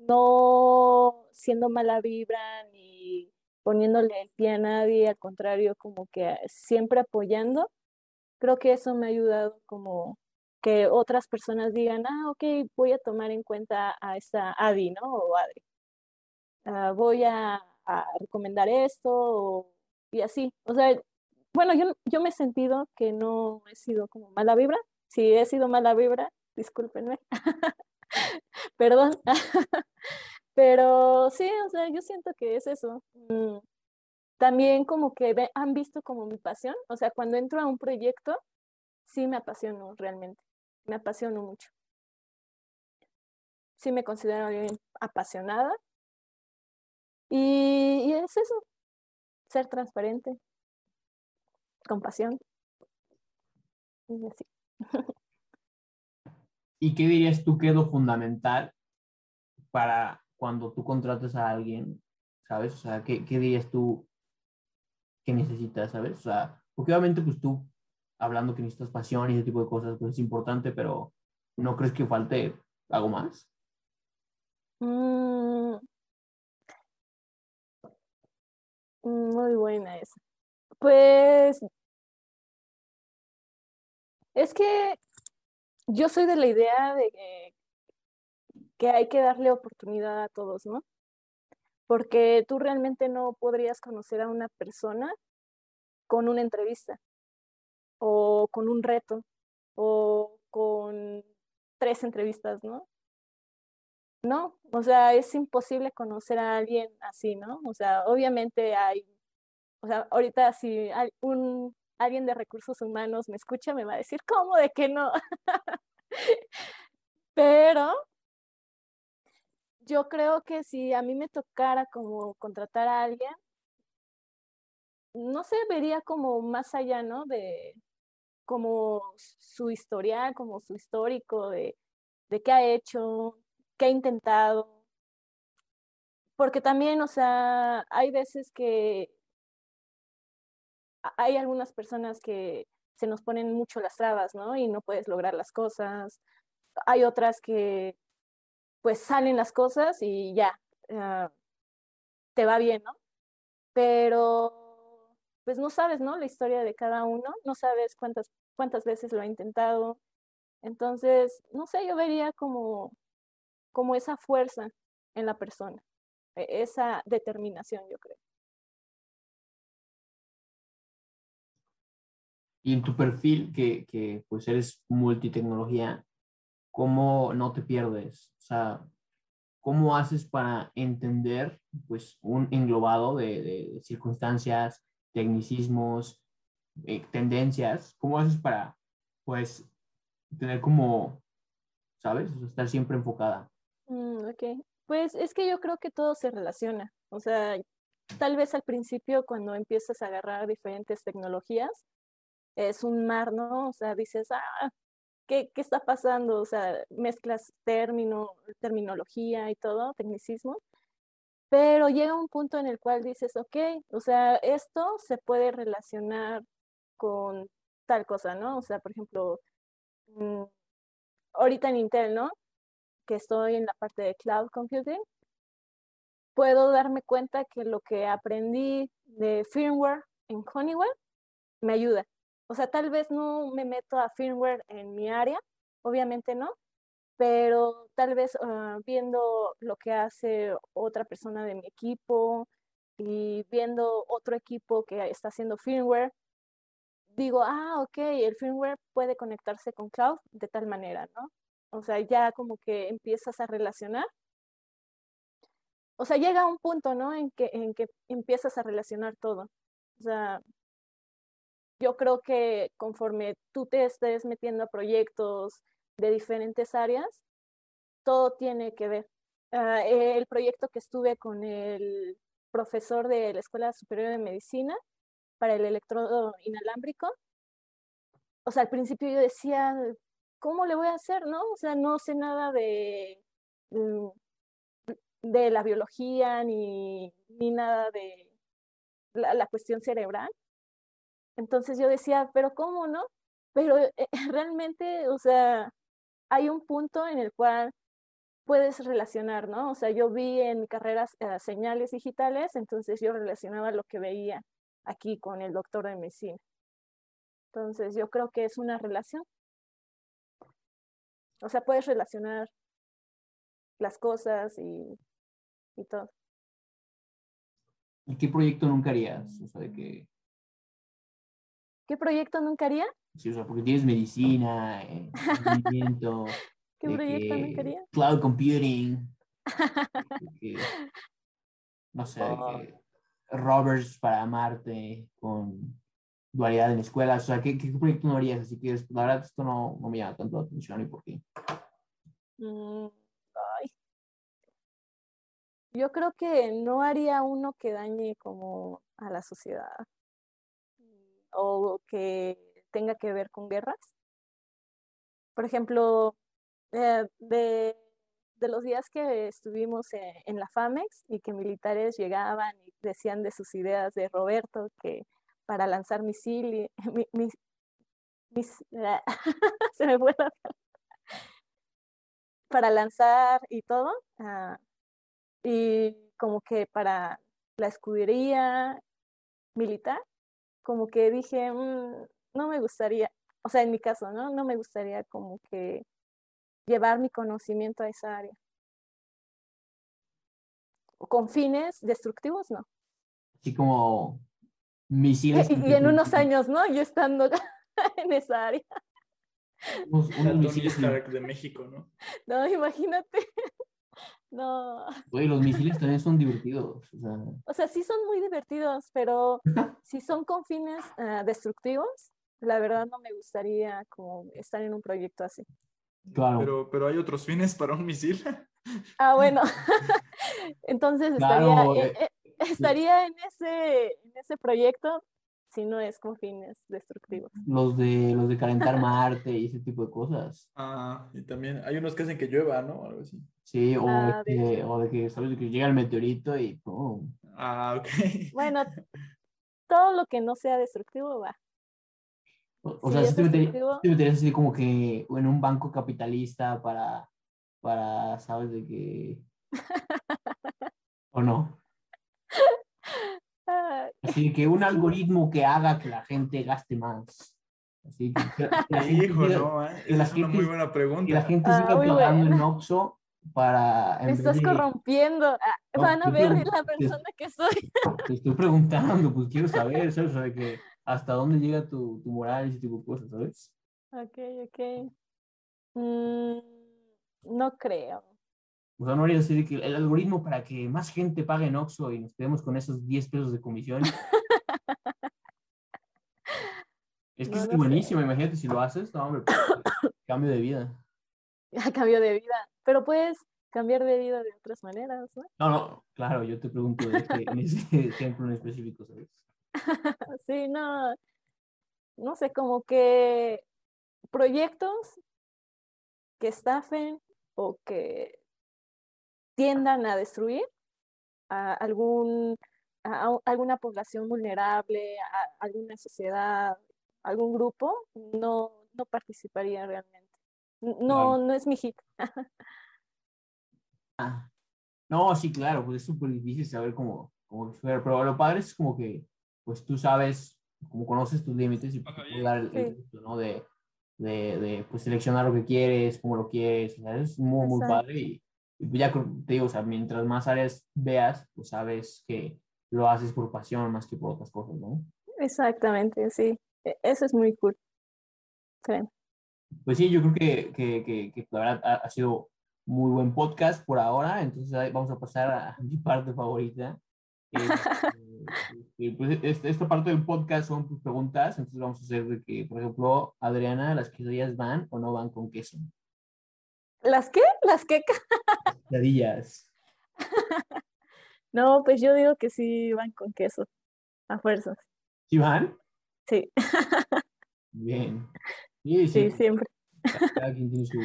no siendo mala vibra ni poniéndole el pie a nadie, al contrario, como que siempre apoyando. Creo que eso me ha ayudado como que otras personas digan, ah, ok, voy a tomar en cuenta a esta Adi, ¿no? O Adri. Ah, voy a, recomendar esto y así. O sea, bueno, yo, yo me he sentido que no he sido como mala vibra. Si he sido mala vibra, discúlpenme. Perdón. Pero sí, o sea, yo siento que es eso. Mm, también como que han visto como mi pasión. O sea, cuando entro a un proyecto, sí me apasiono realmente. Me apasiono mucho. Sí me considero apasionada. Y, y es eso, ser transparente, compasión. Y así. ¿Y qué dirías tú que es fundamental para cuando tú contrates a alguien? ¿Sabes? O sea, ¿qué, qué dirías tú que necesitas, ¿sabes? O sea, porque obviamente pues tú, hablando que necesitas pasión y ese tipo de cosas, pues es importante, pero ¿no crees que falte algo más? Mm. muy buena esa. Pues es que yo soy de la idea de que, hay que darle oportunidad a todos, ¿no? Porque tú realmente no podrías conocer a una persona con una entrevista o con un reto o con tres entrevistas, ¿no? No, o sea, es imposible conocer a alguien así, ¿no? O sea, obviamente hay, o sea, ahorita si un, alguien de recursos humanos me escucha, me va a decir, ¿cómo de que no? Pero yo creo que si a mí me tocara como contratar a alguien, no sé, vería como más allá, ¿no? De como su historial, como su histórico, de, de qué ha hecho, qué ha intentado. Porque también, o sea, hay veces que hay algunas personas que se nos ponen mucho las trabas, ¿no? Y no puedes lograr las cosas. Hay otras que pues salen las cosas y ya, ah, te va bien, ¿no? Pero pues no sabes, ¿no? La historia de cada uno, no sabes cuántas, cuántas veces lo ha intentado. Entonces, no sé, yo vería como, como esa fuerza en la persona, e, esa determinación, yo creo. Y en tu perfil, que, que pues eres multitecnología, ¿cómo no te pierdes? O sea, ¿cómo haces para entender pues un englobado de, de circunstancias, tecnicismos, eh, tendencias? ¿Cómo haces para pues tener como, ¿sabes? estar siempre enfocada. Mm, ok, pues es que yo creo que todo se relaciona. O sea, tal vez al principio cuando empiezas a agarrar diferentes tecnologías, es un mar, ¿no? O sea, dices, ah, ¿qué, qué está pasando? O sea, mezclas término, terminología y todo, tecnicismo. Pero llega un punto en el cual dices, ok, o sea, esto se puede relacionar con tal cosa, ¿no? O sea, por ejemplo, mm, ahorita en Intel, ¿no? Que estoy en la parte de cloud computing, puedo darme cuenta que lo que aprendí de firmware en Honeywell me ayuda. O sea, tal vez no me meto a firmware en mi área, obviamente no, pero tal vez ah, viendo lo que hace otra persona de mi equipo y viendo otro equipo que está haciendo firmware, digo, ah, ok, el firmware puede conectarse con cloud de tal manera, ¿no? O sea, ya como que empiezas a relacionar. O sea, llega un punto, ¿no? En que, en que empiezas a relacionar todo. O sea, yo creo que conforme tú te estés metiendo a proyectos de diferentes áreas, todo tiene que ver. Ah, el proyecto que estuve con el profesor de la Escuela Superior de Medicina para el electrodo inalámbrico, o sea, al principio yo decía, ¿cómo le voy a hacer? No, o sea, no sé nada de, mm, de la biología ni, ni nada de la cuestión cerebral. Entonces yo decía, pero ¿cómo no? Pero eh, realmente, o sea, hay un punto en el cual puedes relacionar, ¿no? O sea, yo vi en carreras eh, señales digitales, entonces yo relacionaba lo que veía aquí con el doctor de medicina. Entonces yo creo que es una relación. O sea, puedes relacionar las cosas y, y todo. ¿Y qué proyecto nunca harías? O sea, de que, ¿Qué proyecto nunca haría? sí, o sea, porque tienes medicina, eh, entretenimiento, ¿Qué proyecto que nunca haría? Cloud computing, no sé, Oh. para Marte con dualidad en escuelas, o sea, ¿qué, qué proyecto no harías? Así que la verdad esto no, no me llama tanto la atención y por qué. Mm, ay. Yo creo que no haría uno que dañe como a la sociedad o que tenga que ver con guerras. Por ejemplo, eh, de, de los días que estuvimos en, en la FAMEX y que militares llegaban y decían de sus ideas de Roberto que para lanzar misiles, mi- mis- mis- se me fue la para lanzar y todo, ah, y como que para la escudería militar, como que dije, "Mm, no me gustaría, o sea, en mi caso, ¿no? No me gustaría como que llevar mi conocimiento a esa área. Con fines destructivos, no. Así como misiles. Y, y en unos años, ¿no? Yo estando en esa área. Unos, unos misiles, de México, ¿no? No, imagínate. No. Oye, los misiles también son divertidos. O sea, O sea, sí son muy divertidos, pero si son con fines ah, destructivos, la verdad no me gustaría como estar en un proyecto así. claro. Pero, pero hay otros fines para un misil. Ah, bueno. Entonces Claro, estaría, eh, eh, estaría en ese, en ese proyecto si no es con fines destructivos. los de los de calentar Marte y ese tipo de cosas. Ah, y también hay unos que hacen que llueva, ¿no? Algo así. Sí, o, Ah, de hecho. o de que, ¿sabes? De que llega el meteorito y ¡pum! Ah, ok. Bueno, todo lo que no sea destructivo va. O, o Sí, sea, te, meterías, sí te meterías así como que en un banco capitalista para, para ¿sabes? De que... ¿O no? Así que un algoritmo que haga que la gente gaste más. Así que, la gente Hijo, no, ¿eh? la Esa es una gente- muy buena que la pregunta. gente Ah, siga muy pagando en. Oxxo para... en me estás de- corrompiendo. Ah, No, Van a ver la persona que soy. Te estoy preguntando, pues quiero saber, ¿sabes? O sea, que hasta dónde llega tu, tu moral y ese tipo de cosas, ¿sabes? Ok, ok. Mm, no creo. O sea, no haría así de que el algoritmo para que más gente pague en Oxxo y nos quedemos con esos 10 pesos de comisión. Es que No es sé. buenísimo, imagínate si lo haces, no, hombre, pues, cambio de vida. A cambio de vida. Pero puedes cambiar de vida de otras maneras, ¿no? No, no, claro, yo te pregunto de este- en ese ejemplo en específico, ¿sabes? Sí, no. No sé, como que proyectos que estafen o que tiendan a destruir a algún a a alguna población vulnerable, a alguna sociedad, algún grupo, no, no participaría realmente. No, no es mi hit. No, sí, claro, pues es súper difícil saber cómo, cómo pero lo padre es como que, pues tú sabes, como conoces tus límites y pues, puedes dar el, el Sí. gusto, ¿no? De, de, de, pues seleccionar lo que quieres, cómo lo quieres, o sea, es muy, muy padre y, ya te digo, o sea, mientras más áreas veas, pues sabes que lo haces por pasión más que por otras cosas, ¿no? Exactamente, sí. E- Eso es muy cool. Créeme. Pues sí, yo creo que, que, que, que la verdad ha, ha sido muy buen podcast por ahora, entonces vamos a pasar a mi parte favorita. Eh, pues es- esta parte del podcast son pues, preguntas, entonces vamos a hacer de que, por ejemplo, Adriana, ¿las quesadillas van o no van con queso? ¿Las qué? ¿Las qué? Quesadillas. No, pues yo digo que sí van con queso, a fuerzas. ¿Sí van? Sí, Bien. Sí, sí, sí, siempre. cada- quien tiene su,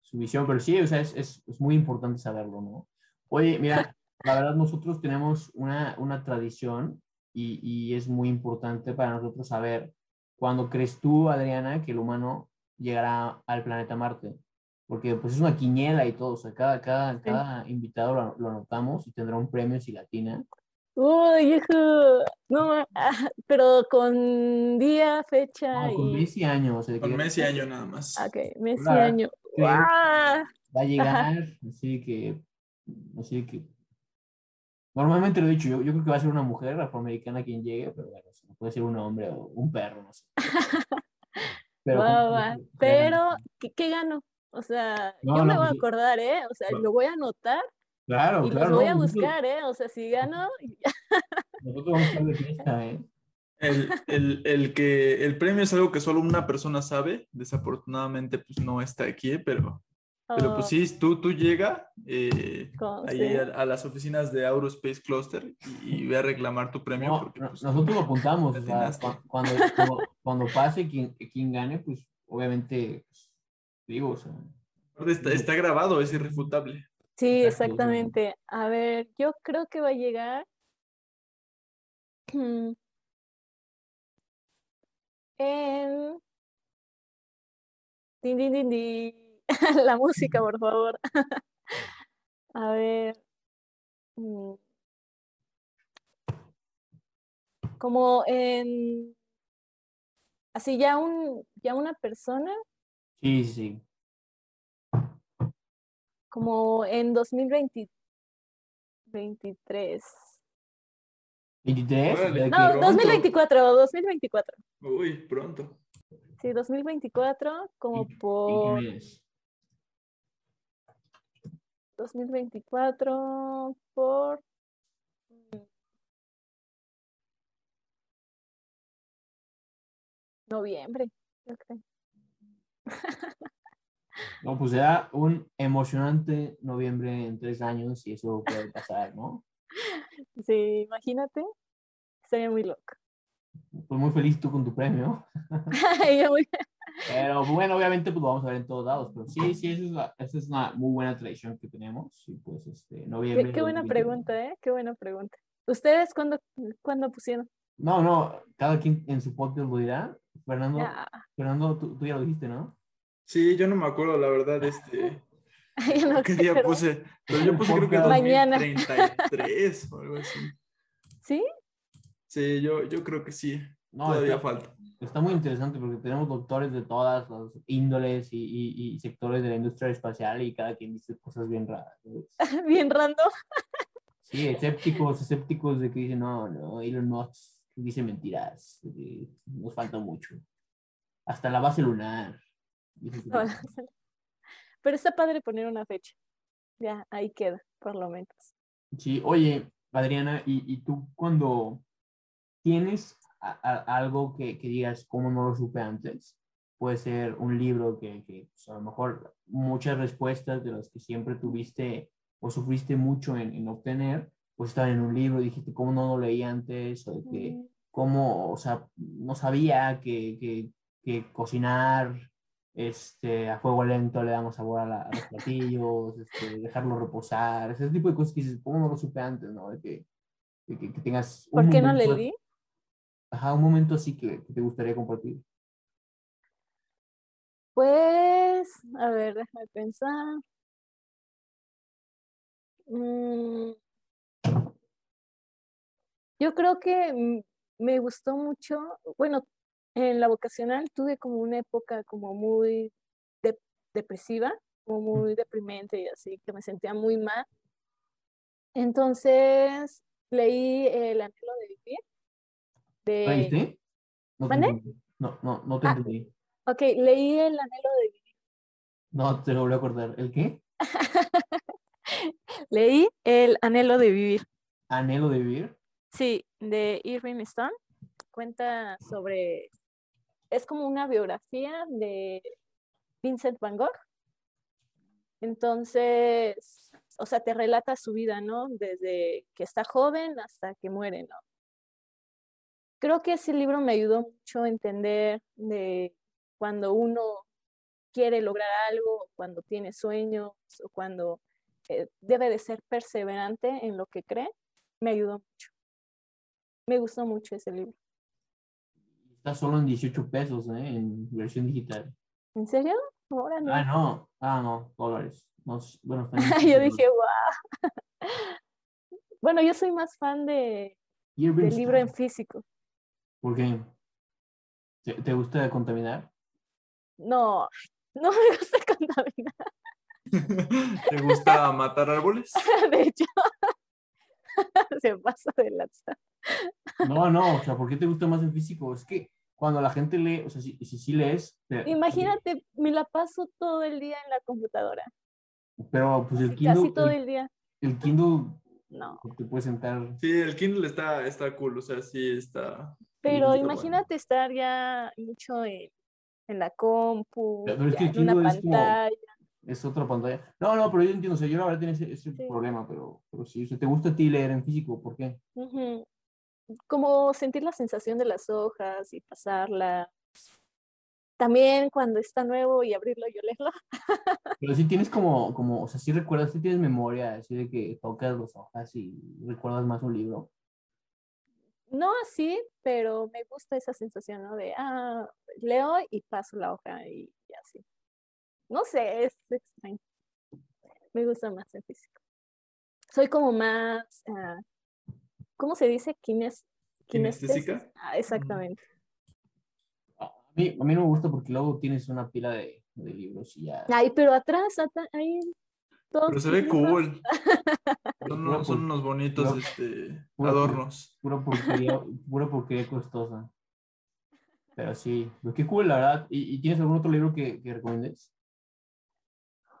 su visión, pero sí, o sea, es, es, es muy importante saberlo, ¿no? Oye, mira, la verdad nosotros tenemos una, una tradición y, y es muy importante para nosotros saber cuándo crees tú, Adriana, que el humano llegará al planeta Marte. Porque pues es una quiniela y todo, o sea, cada, cada, Sí. cada invitado lo, lo anotamos y tendrá un premio si latina. Uy, hijo. No, ah, pero con día, fecha No, con y. mes y año, o sea, Con que mes y año nada más. Ok, mes y año. creo- ¡Guau! va a llegar, así que, así que Normalmente lo he dicho, yo, yo creo que va a ser una mujer afroamericana quien llegue, pero bueno, puede ser un hombre o un perro, no sé. Pero, pero ¿qué, ¿qué, gano? O sea, yo me voy a pues acordar, ¿eh? O sea, lo voy a anotar. Claro, y claro. Lo voy a buscar, ¿eh? O sea, si gano. Nosotros vamos a estar de fiesta, ¿eh? El, el, el, que el premio es algo que solo una persona sabe, desafortunadamente pues no está aquí, pero, pero pues oh. sí, tú, tú llega eh, ahí a, a, las oficinas de Aurospace Cluster y, y ve a reclamar tu premio. No, porque, pues, nosotros lo apuntamos, o sea, cuando, cuando, cuando, pase quien, quien gane, pues obviamente, pues, digo, o sea. Está, está grabado, es irrefutable. Sí, exactamente. A ver, yo creo que va a llegar en... Din, din, din, din. La música, por favor. A ver. Mm. Como en... Así ya un ya una persona. Sí, sí. Como en 2020, 23. ¿23? No, 2024, 2024. Uy, pronto. Sí, 2024, como por... 2024 por... Noviembre, yo creo. No, pues era un emocionante noviembre en tres años y eso puede pasar, ¿no? Sí, imagínate. Sería muy loco. Pues muy feliz tú con tu premio. Pero bueno, obviamente pues lo vamos a ver en todos lados. Pero sí, sí, esa es, la, esa es una muy buena tradición que tenemos. Y pues este, noviembre. Qué, qué buena pregunta, ¿eh? Qué buena pregunta. ¿Ustedes cuándo, cuándo pusieron? No, no, cada quien en su podcast lo dirá. Fernando, Ya. Fernando tú, tú ya lo dijiste, ¿no? Sí, yo no me acuerdo, la verdad, este... Yo no ¿Qué sé, día pero- puse? Pero yo puse creo que Mañana. 2033 o algo así. ¿Sí? Sí, yo, yo creo que sí. No, Todavía está, falta. está muy interesante porque tenemos doctores de todas las índoles y, y- y sectores de la industria espacial y cada quien dice cosas bien raras. Bien random. Sí, escépticos, escépticos de que dicen, no, no, Elon Musk dice mentiras, eh, nos falta mucho. Hasta la base lunar. Pero está padre poner una fecha. Ya, ahí queda, por lo menos. Sí, oye, Adriana, ¿y, y tú cuando tienes a- a- algo que, que digas, ¿cómo no lo supe antes? Puede ser un libro que, que, pues, a lo mejor muchas respuestas de las que siempre tuviste o sufriste mucho en, en obtener, pues estaban en un libro dijiste, ¿cómo no lo leí antes? O de que, cómo, o sea, no sabía que, que, que cocinar este, a fuego lento le damos sabor a, la- a los platillos, este, dejarlo reposar, ese tipo de cosas que ¿cómo no lo supe antes, no? De que, de que, que tengas un ¿Por qué no le di? Ajá, un momento así que, que te gustaría compartir. Pues, a ver, déjame pensar. Mm, yo creo que mm, me gustó mucho, bueno, en la vocacional tuve como una época como muy de- depresiva, como muy deprimente y así, que me sentía muy mal. Entonces, leí El anhelo de vivir. ¿Lo De, leíste? No entendí. No, no, no te Ah. entendí. ok, leí El anhelo de vivir. No, te lo voy a acordar. ¿El qué? Leí El anhelo de vivir. Anhelo de vivir. Sí, de Irving Stone. Cuenta sobre, es como una biografía de Vincent Van Gogh. Entonces, o sea, te relata su vida, ¿no? Desde que está joven hasta que muere, ¿no? Creo que ese libro me ayudó mucho a entender de cuando uno quiere lograr algo, cuando tiene sueños o cuando eh, debe de ser perseverante en lo que cree, me ayudó mucho. Me gustó mucho ese libro. Está solo en 18 pesos, ¿eh? En versión digital. ¿En serio? Ahora no. Ah, no. Ah, no. Dólares. No, bueno, Yo 18 dije, wow. Bueno, yo soy más fan de, del libro en físico. ¿Por qué? ¿Te, te gusta contaminar? No, no me gusta contaminar, ¿Te gusta matar árboles? de hecho. se pasa de lanza. No, no, o sea, ¿por qué te gusta más el físico? Es que cuando la gente lee, o sea, si, si, si lees... te- Imagínate, me la paso todo el día en la computadora. Pero pues el Así, Kindle, Casi todo el, el día. el Kindle No. te puedes sentar... Sí, el Kindle está, está cool, o sea, sí está. Pero está imagínate estar ya mucho en, en la compu, Pero es ya que el en una Kindle es como- pantalla. Es otra pantalla. No, no, pero yo entiendo, o sea, yo la verdad tenía ese, ese Sí. problema, pero, pero sí, o sea, ¿te gusta a ti leer en físico? ¿Por qué? Ujú. Como sentir la sensación de las hojas y pasarla. También cuando está nuevo y abrirlo y olerlo. Pero sí tienes como, como, o sea, sí recuerdas, sí tienes memoria, así de que tocas las hojas y recuerdas más un libro. No así, pero me gusta esa sensación, ¿no? De, ah, leo y paso la hoja y, y así. No sé, es extraño. Me gusta más el físico. Soy como más, ah, ¿cómo se dice? Kines, ¿Kinestésica? Ah, exactamente. A mí, a mí no me gusta porque luego tienes una pila de, de libros y ya. Ay, pero atrás, ata- ahí, todos Pero se ve cool. Son, unos- son unos bonitos pura- este, pura- adornos. Pura porquería, pura porquería costosa. Pero sí, pues qué cool, la verdad. ¿Y, y tienes algún otro libro que, que recomiendes?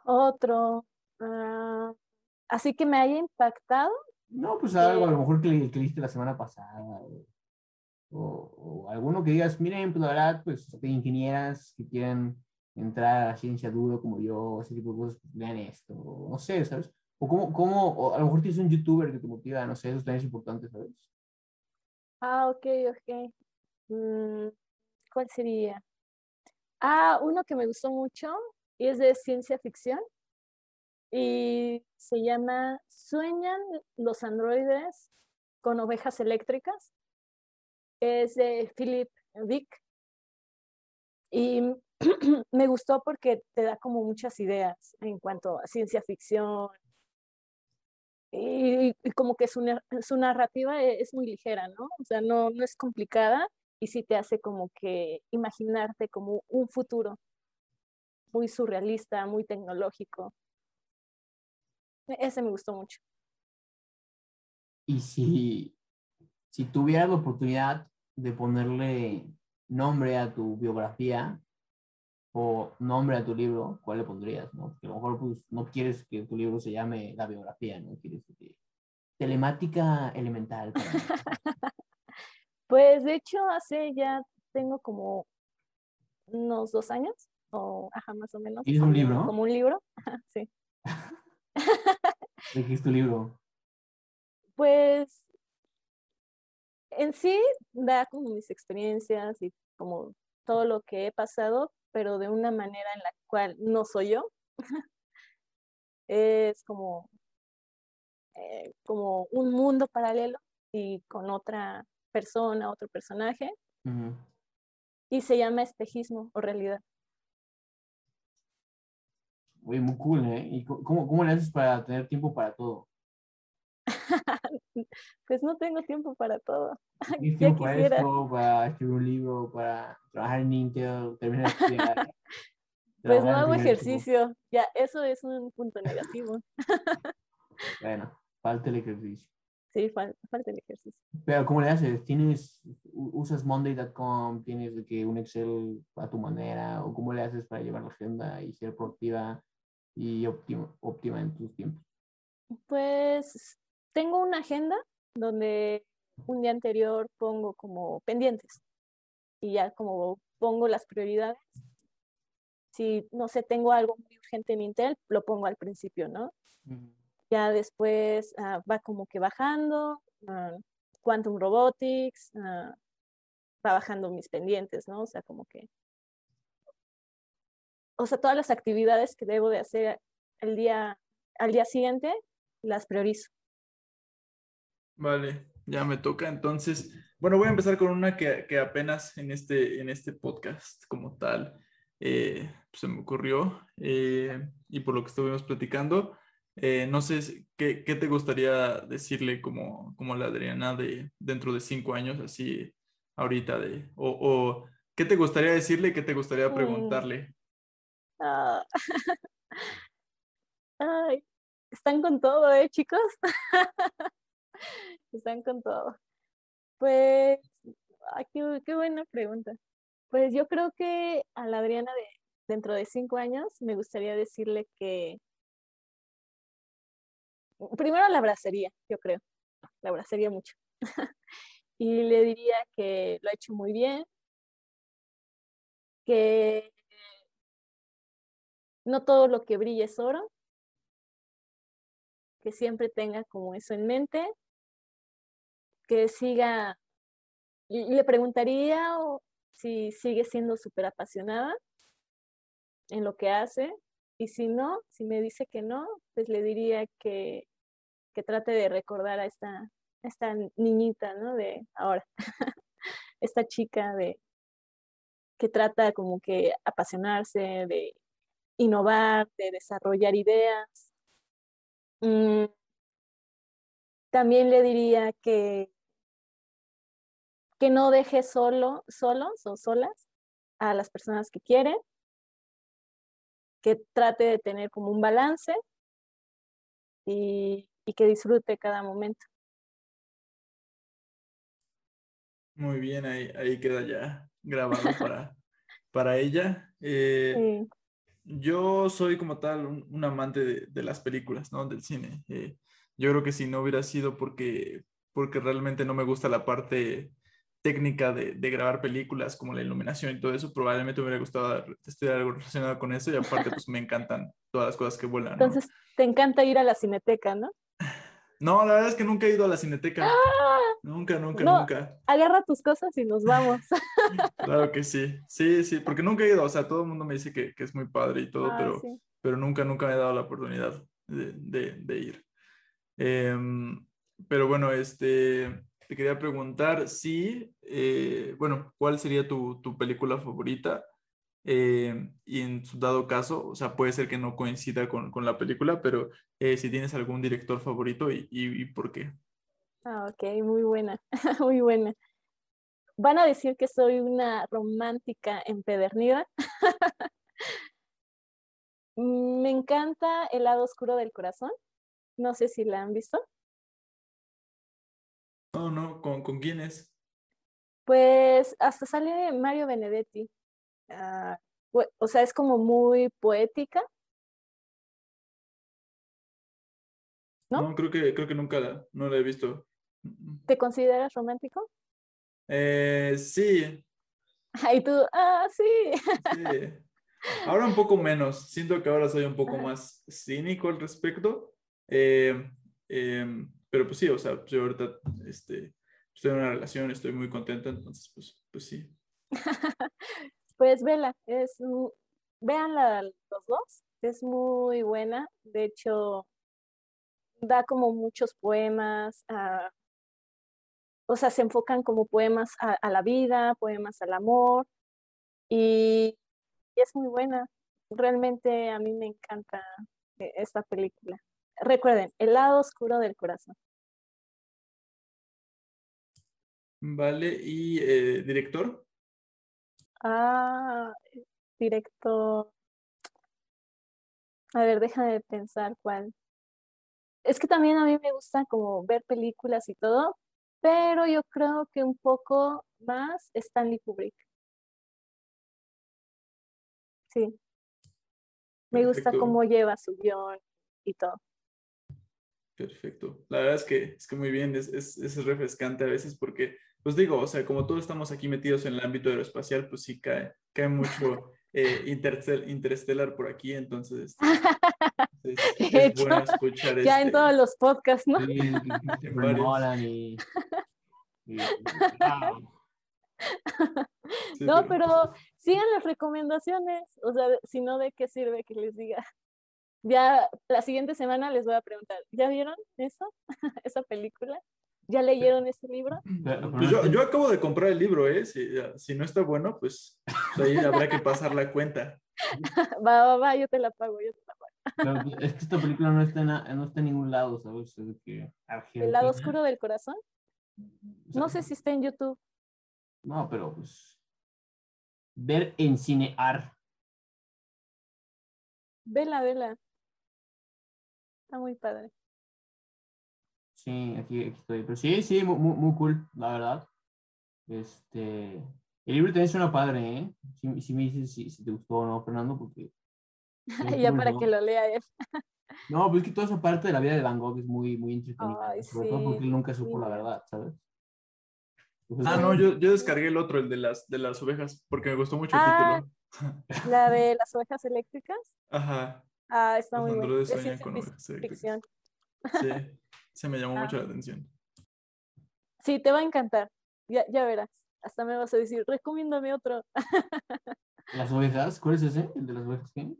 Otro. ah, así que me haya impactado. No, pues algo a lo mejor que, que leíste la semana pasada. O, o- o alguno que digas, miren, pues la verdad, pues de ingenieras que quieran entrar a la ciencia duro como yo, ese tipo de cosas, pues vean esto. o no sé, ¿sabes? O cómo, cómo, o a lo mejor tienes un youtuber que te motiva, no sé, eso también es importante, ¿sabes? Ah, ok, ok. Mm, ¿cuál sería? Ah, uno que me gustó mucho es de ciencia ficción y se llama ¿Sueñan los androides con ovejas eléctricas? Es de Philip Dick y me gustó porque te da como muchas ideas en cuanto a ciencia ficción y, como que su, su narrativa e- es muy ligera, ¿no? O sea, no, no es complicada y sí te hace como que imaginarte como un futuro muy surrealista, muy tecnológico. E- Ese me gustó mucho. Y si, si tuvieras la oportunidad de ponerle nombre a tu biografía o nombre a tu libro, ¿cuál le pondrías? ¿no? Porque a lo mejor pues, no quieres que tu libro se llame La biografía, ¿no? Quieres que telemática elemental. Pues de hecho, hace ya tengo como unos dos años, o ajá, más o menos. ¿Tienes un libro? Como un libro, sí. ¿De qué es tu libro? Pues en sí da como mis experiencias y como todo lo que he pasado, pero de una manera en la cual no soy yo. Es como, eh, como un mundo paralelo y con otra persona, otro personaje, y se llama espejismo o realidad. Oye, muy cool, ¿eh? ¿Y cómo, cómo le haces para tener tiempo para todo? Pues no tengo tiempo para todo. ¿Tienes tiempo para esto, para escribir un libro, para trabajar en Intel, terminar de estudiar? Pues no hago ejercicio. Ya, eso es un punto negativo. Bueno, falta el ejercicio. Sí, fal- falta el ejercicio. Pero ¿cómo le haces? ¿Tienes, usas monday.com, tienes que un Excel a tu manera? ¿O cómo le haces para llevar la agenda y ser proactiva y óptima, óptima en tus tiempos? Pues tengo una agenda donde un día anterior pongo como pendientes y ya como pongo las prioridades. Si, no sé, tengo algo muy urgente en Intel, lo pongo al principio, ¿no? Ya después ah, va como que bajando, ah, Quantum Robotics, ah, va bajando mis pendientes, ¿no? O sea, como que... O sea, todas las actividades que debo de hacer el día, al día siguiente, las priorizo. Vale, ya me toca. Entonces, bueno, voy a empezar con una que, que apenas en este, en este podcast como tal eh, se me ocurrió eh, y por lo que estuvimos platicando. eh, no sé qué, qué te gustaría decirle como, como la Adriana de dentro de cinco años, así ahorita de, o, o qué te gustaría decirle qué te gustaría Mm. preguntarle. Ah. Ay, están con todo, ¿eh, chicos? Están con todo. Pues, qué, qué buena pregunta. Pues yo creo que a la Adriana de dentro de cinco años me gustaría decirle que primero la abrazaría, yo creo, la abrazaría mucho. y le diría que lo ha hecho muy bien, que no todo lo que brilla es oro, que siempre tenga como eso en mente, que siga, le preguntaría si sigue siendo súper apasionada en lo que hace, y si no, si me dice que no, pues le diría que, que trate de recordar a esta, esta niñita, ¿no? De ahora, esta chica de que trata como que apasionarse, de innovar, de desarrollar ideas. Mm, también le diría que, que no deje solo, solos o solas a las personas que quiere, que trate de tener como un balance y, y que disfrute cada momento. Muy bien, ahí, ahí queda ya grabado para, para ella. Eh, yo soy como tal un, amante de, de, las películas, ¿no? Del cine. Eh, yo creo que si no hubiera sido porque, porque realmente no me gusta la parte técnica de, de, grabar películas, como la iluminación y todo eso, probablemente me hubiera gustado estudiar algo relacionado con eso y aparte pues me encantan todas las cosas que vuelan. Entonces, te encanta ir a la cineteca, ¿no? No, la verdad es que nunca he ido a la cineteca. ¡Ah! Nunca, nunca, nunca. Agarra tus cosas y nos vamos. claro que sí, sí, sí, porque nunca he ido, o sea, todo el mundo me dice que, que es muy padre y todo, ah, pero, pero nunca, nunca me he dado la oportunidad de, de, de ir. Eh, pero bueno, este, te quería preguntar si, eh, bueno, ¿cuál sería tu, tu película favorita? Eh, y en su dado caso, o sea, puede ser que no coincida con, con la película, pero eh, si tienes algún director favorito y, y, y, por qué. Ah, ok, muy buena, muy buena. Van a decir que soy una romántica empedernida. Me encanta El lado oscuro del corazón. No sé si la han visto. No, no, ¿con, con quién es? Pues hasta sale Mario Benedetti. Uh, o sea, es como muy poética. ¿No? no, creo que creo que nunca la, no la he visto. ¿Te consideras romántico? Eh, sí. Y tú, ah, sí. sí. Ahora un poco menos. Siento que ahora soy un poco más cínico al respecto. Eh, eh, pero pues sí, o sea, yo ahorita este, estoy en una relación, estoy muy contenta, entonces pues, pues sí. pues vela, es, véanla los dos, es muy buena. De hecho, da como muchos poemas, a, o sea, se enfocan como poemas a, a la vida, poemas al amor, y, y, es muy buena. Realmente a mí me encanta eh, esta película. Recuerden, el lado oscuro del corazón. Vale, ¿y eh, director? Ah, director. A ver, déjame pensar cuál es que también a mí me gusta como ver películas y todo, pero yo creo que un poco más Stanley Kubrick. Sí. Me gusta cómo lleva su guion y todo. Perfecto. La verdad es que, es que muy bien, es, es, es, refrescante a veces porque, pues digo, o sea, como todos estamos aquí metidos en el ámbito aeroespacial, pues sí cae, cae mucho eh, interstellar por aquí, entonces es, es bueno escuchar Ya este, en todos los podcasts, ¿no? Sí, y, y, no, pero sigan las recomendaciones, o sea, si no, ¿de qué sirve que les diga? Ya la siguiente semana les voy a preguntar, ¿ya vieron eso? ¿Esa película? ¿Ya leyeron ese libro? Pues yo, yo, acabo de comprar el libro, ¿eh? Si, si no está bueno, pues, pues ahí habrá que pasar la cuenta. va, va, va, yo te la pago, yo te la pago. Pero es que esta película no está, en, no está en ningún lado, ¿sabes? Que ¿El lado oscuro del corazón? O sea, no sé si está en YouTube. No, pero pues. Ver en cinear. Vela, vela. Está muy padre. Sí, aquí, aquí estoy. Pero sí, sí, muy, muy, muy cool, la verdad. Este, el libro también suena padre, ¿eh? Si, si me dices si, si te gustó o no, Fernando, porque... ya para ¿no? que lo lea él. No, pues es que toda esa parte de la vida de Van Gogh es muy, muy entretenida. Ay, sobre todo porque él nunca supo la verdad, ¿sabes? Entonces, Ah, no, yo, yo descargué el otro, el de las, de las ovejas, porque me gustó mucho el Ah. título. La de las ovejas eléctricas. Ajá. Ah, está Los muy bueno. Es con ovejas eléctricas. Sí, se me llamó Ah. mucho la atención. Sí, te va a encantar. Ya, ya verás. Hasta me vas a decir, recomiéndame otro. Las ovejas, ¿cuál es ese? ¿El de las ovejas qué?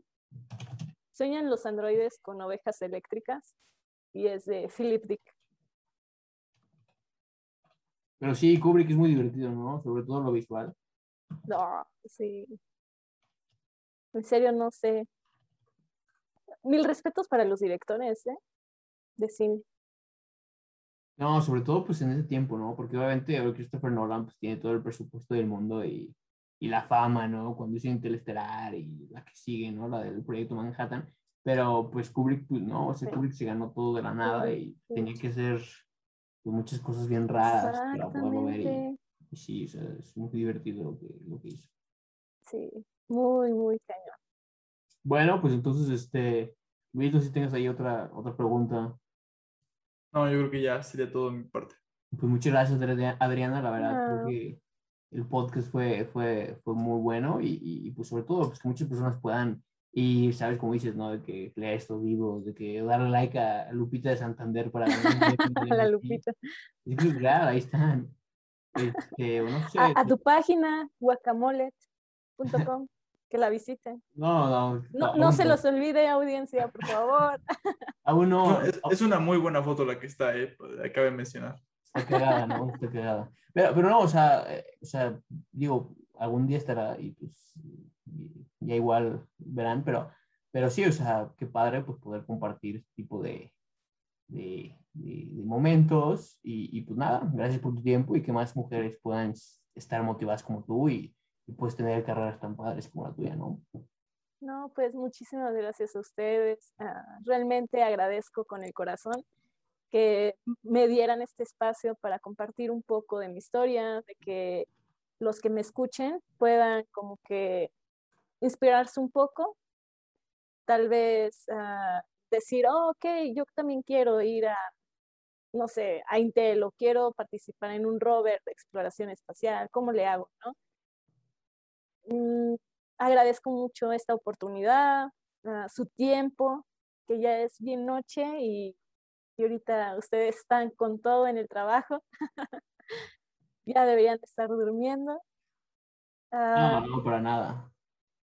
Sueñan los androides con ovejas eléctricas y es de Philip Dick. Pero sí, Kubrick es muy divertido, ¿no? Sobre todo lo visual. No, sí. En serio, no sé. Mil respetos para los directores, ¿eh? De cine. No, sobre todo pues en ese tiempo, ¿no? Porque obviamente Christopher Nolan pues tiene todo el presupuesto del mundo y, y la fama, ¿no? Cuando hizo Interestelar y la que sigue, ¿no? La del proyecto Manhattan. Pero pues Kubrick, pues no, o sea, Sí. Kubrick se ganó todo de la nada y sí. tenía que hacer pues, muchas cosas bien raras para poderlo ver y, y sí, o sea, es muy divertido lo que, lo que hizo. Sí, muy, muy cañón. Bueno, pues entonces, este, Luis, no sé si tengas ahí otra, otra pregunta. No, yo creo que ya sería todo de mi parte. Pues muchas gracias, Adri- Adriana, la verdad, creo No. que el podcast fue, fue, fue muy bueno y, y, y, pues sobre todo pues, que muchas personas puedan ir, ¿sabes? Como dices, ¿no? De que leer estos libros, de que darle like a Lupita de Santander para la. Lupita. Y claro, ahí están. Este, no sé, A, a tu página, guacamolet.com, que la visiten. no, no, No, no se los olvide, audiencia, por favor. Aún no, No, es, es una muy buena foto la que está, eh, cabe mencionar. Está cagada, ¿no? Está cagada. Pero, pero no, o sea, eh, o sea, digo, algún día estará y pues ya igual verán, pero, pero sí, o sea, qué padre pues poder compartir este tipo de, de, de- de momentos y, y, pues nada, gracias por tu tiempo y que más mujeres puedan estar motivadas como tú y, y pues tener carreras tan padres como la tuya, ¿no? No, pues muchísimas gracias a ustedes. Ah, realmente agradezco con el corazón que me dieran este espacio para compartir un poco de mi historia, de que los que me escuchen puedan como que inspirarse un poco, tal vez ah, decir, oh, ok, yo también quiero ir a, no sé, a Intel o quiero participar en un rover de exploración espacial, ¿cómo le hago, no? Mm, agradezco mucho esta oportunidad, ah, su tiempo, que ya es bien noche y, y ahorita ustedes están con todo en el trabajo. ya deberían estar durmiendo. No, Ah, no, para nada.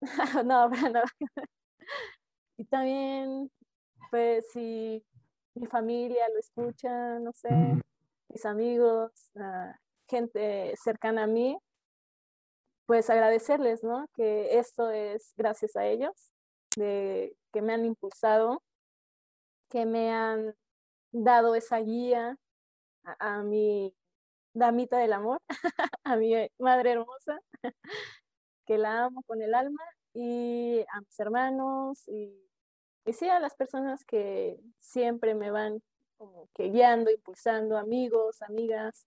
no, para nada. y también, pues, si mi familia lo escucha, no sé, mis amigos, ah, gente cercana a mí, pues agradecerles, ¿no? Que esto es gracias a ellos, de que me han impulsado, que me han dado esa guía a, mi damita del amor, a mi madre hermosa, que la amo con el alma, y a mis hermanos, y, y sí a las personas que siempre me van como que guiando, impulsando, amigos, amigas,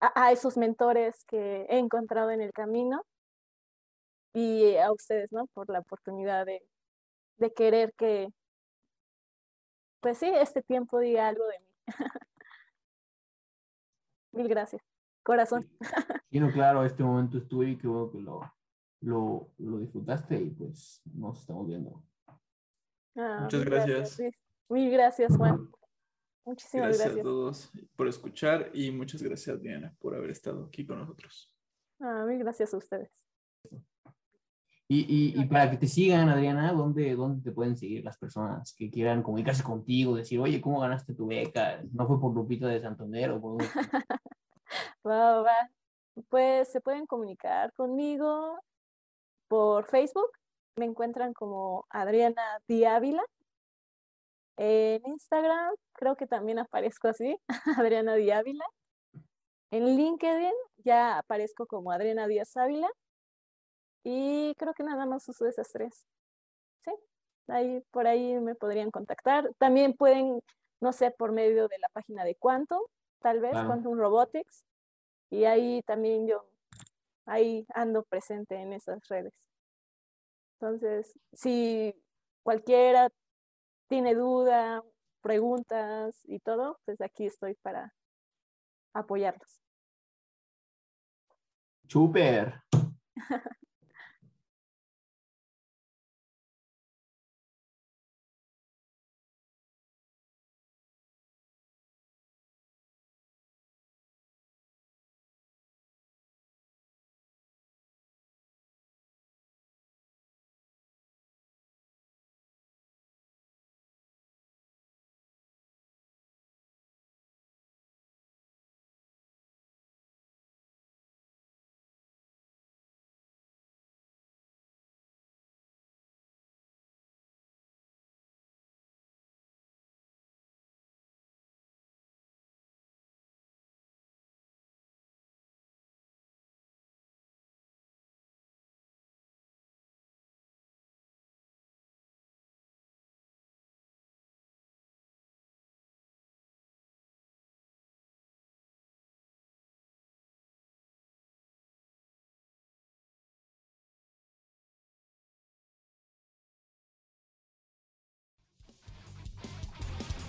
a, a esos mentores que he encontrado en el camino y a ustedes, ¿no? Por la oportunidad de, de querer que, pues sí, este tiempo diga algo de mí. Mil gracias. Corazón. Sí, no, claro, este momento es tuyo y qué bueno que lo, lo, lo disfrutaste y pues nos estamos viendo. Ah, Muchas gracias. Luis. Mil gracias, Juan. Muchísimas Gracias, gracias. a todos por escuchar y muchas gracias, Diana, por haber estado aquí con nosotros. Ah, mil gracias a ustedes. Y, y, y para que te sigan, Adriana, ¿dónde, ¿dónde te pueden seguir las personas que quieran comunicarse contigo? Decir, oye, ¿cómo ganaste tu beca? ¿No fue por Lupita de Santander o por... Va. Pues se pueden comunicar conmigo por Facebook. Me encuentran como Adriana Diávila. En Instagram creo que también aparezco así, Adriana Diávila. En LinkedIn ya aparezco como Adriana Díaz Ávila. Y creo que nada más uso esas tres. Sí, ahí por ahí me podrían contactar. También pueden no sé, por medio de la página de Quantum, tal vez, Quantum Robotics, y ahí también yo, ahí ando presente en esas redes. Entonces, si cualquiera tiene duda, preguntas y todo, pues aquí estoy para apoyarlos. Súper.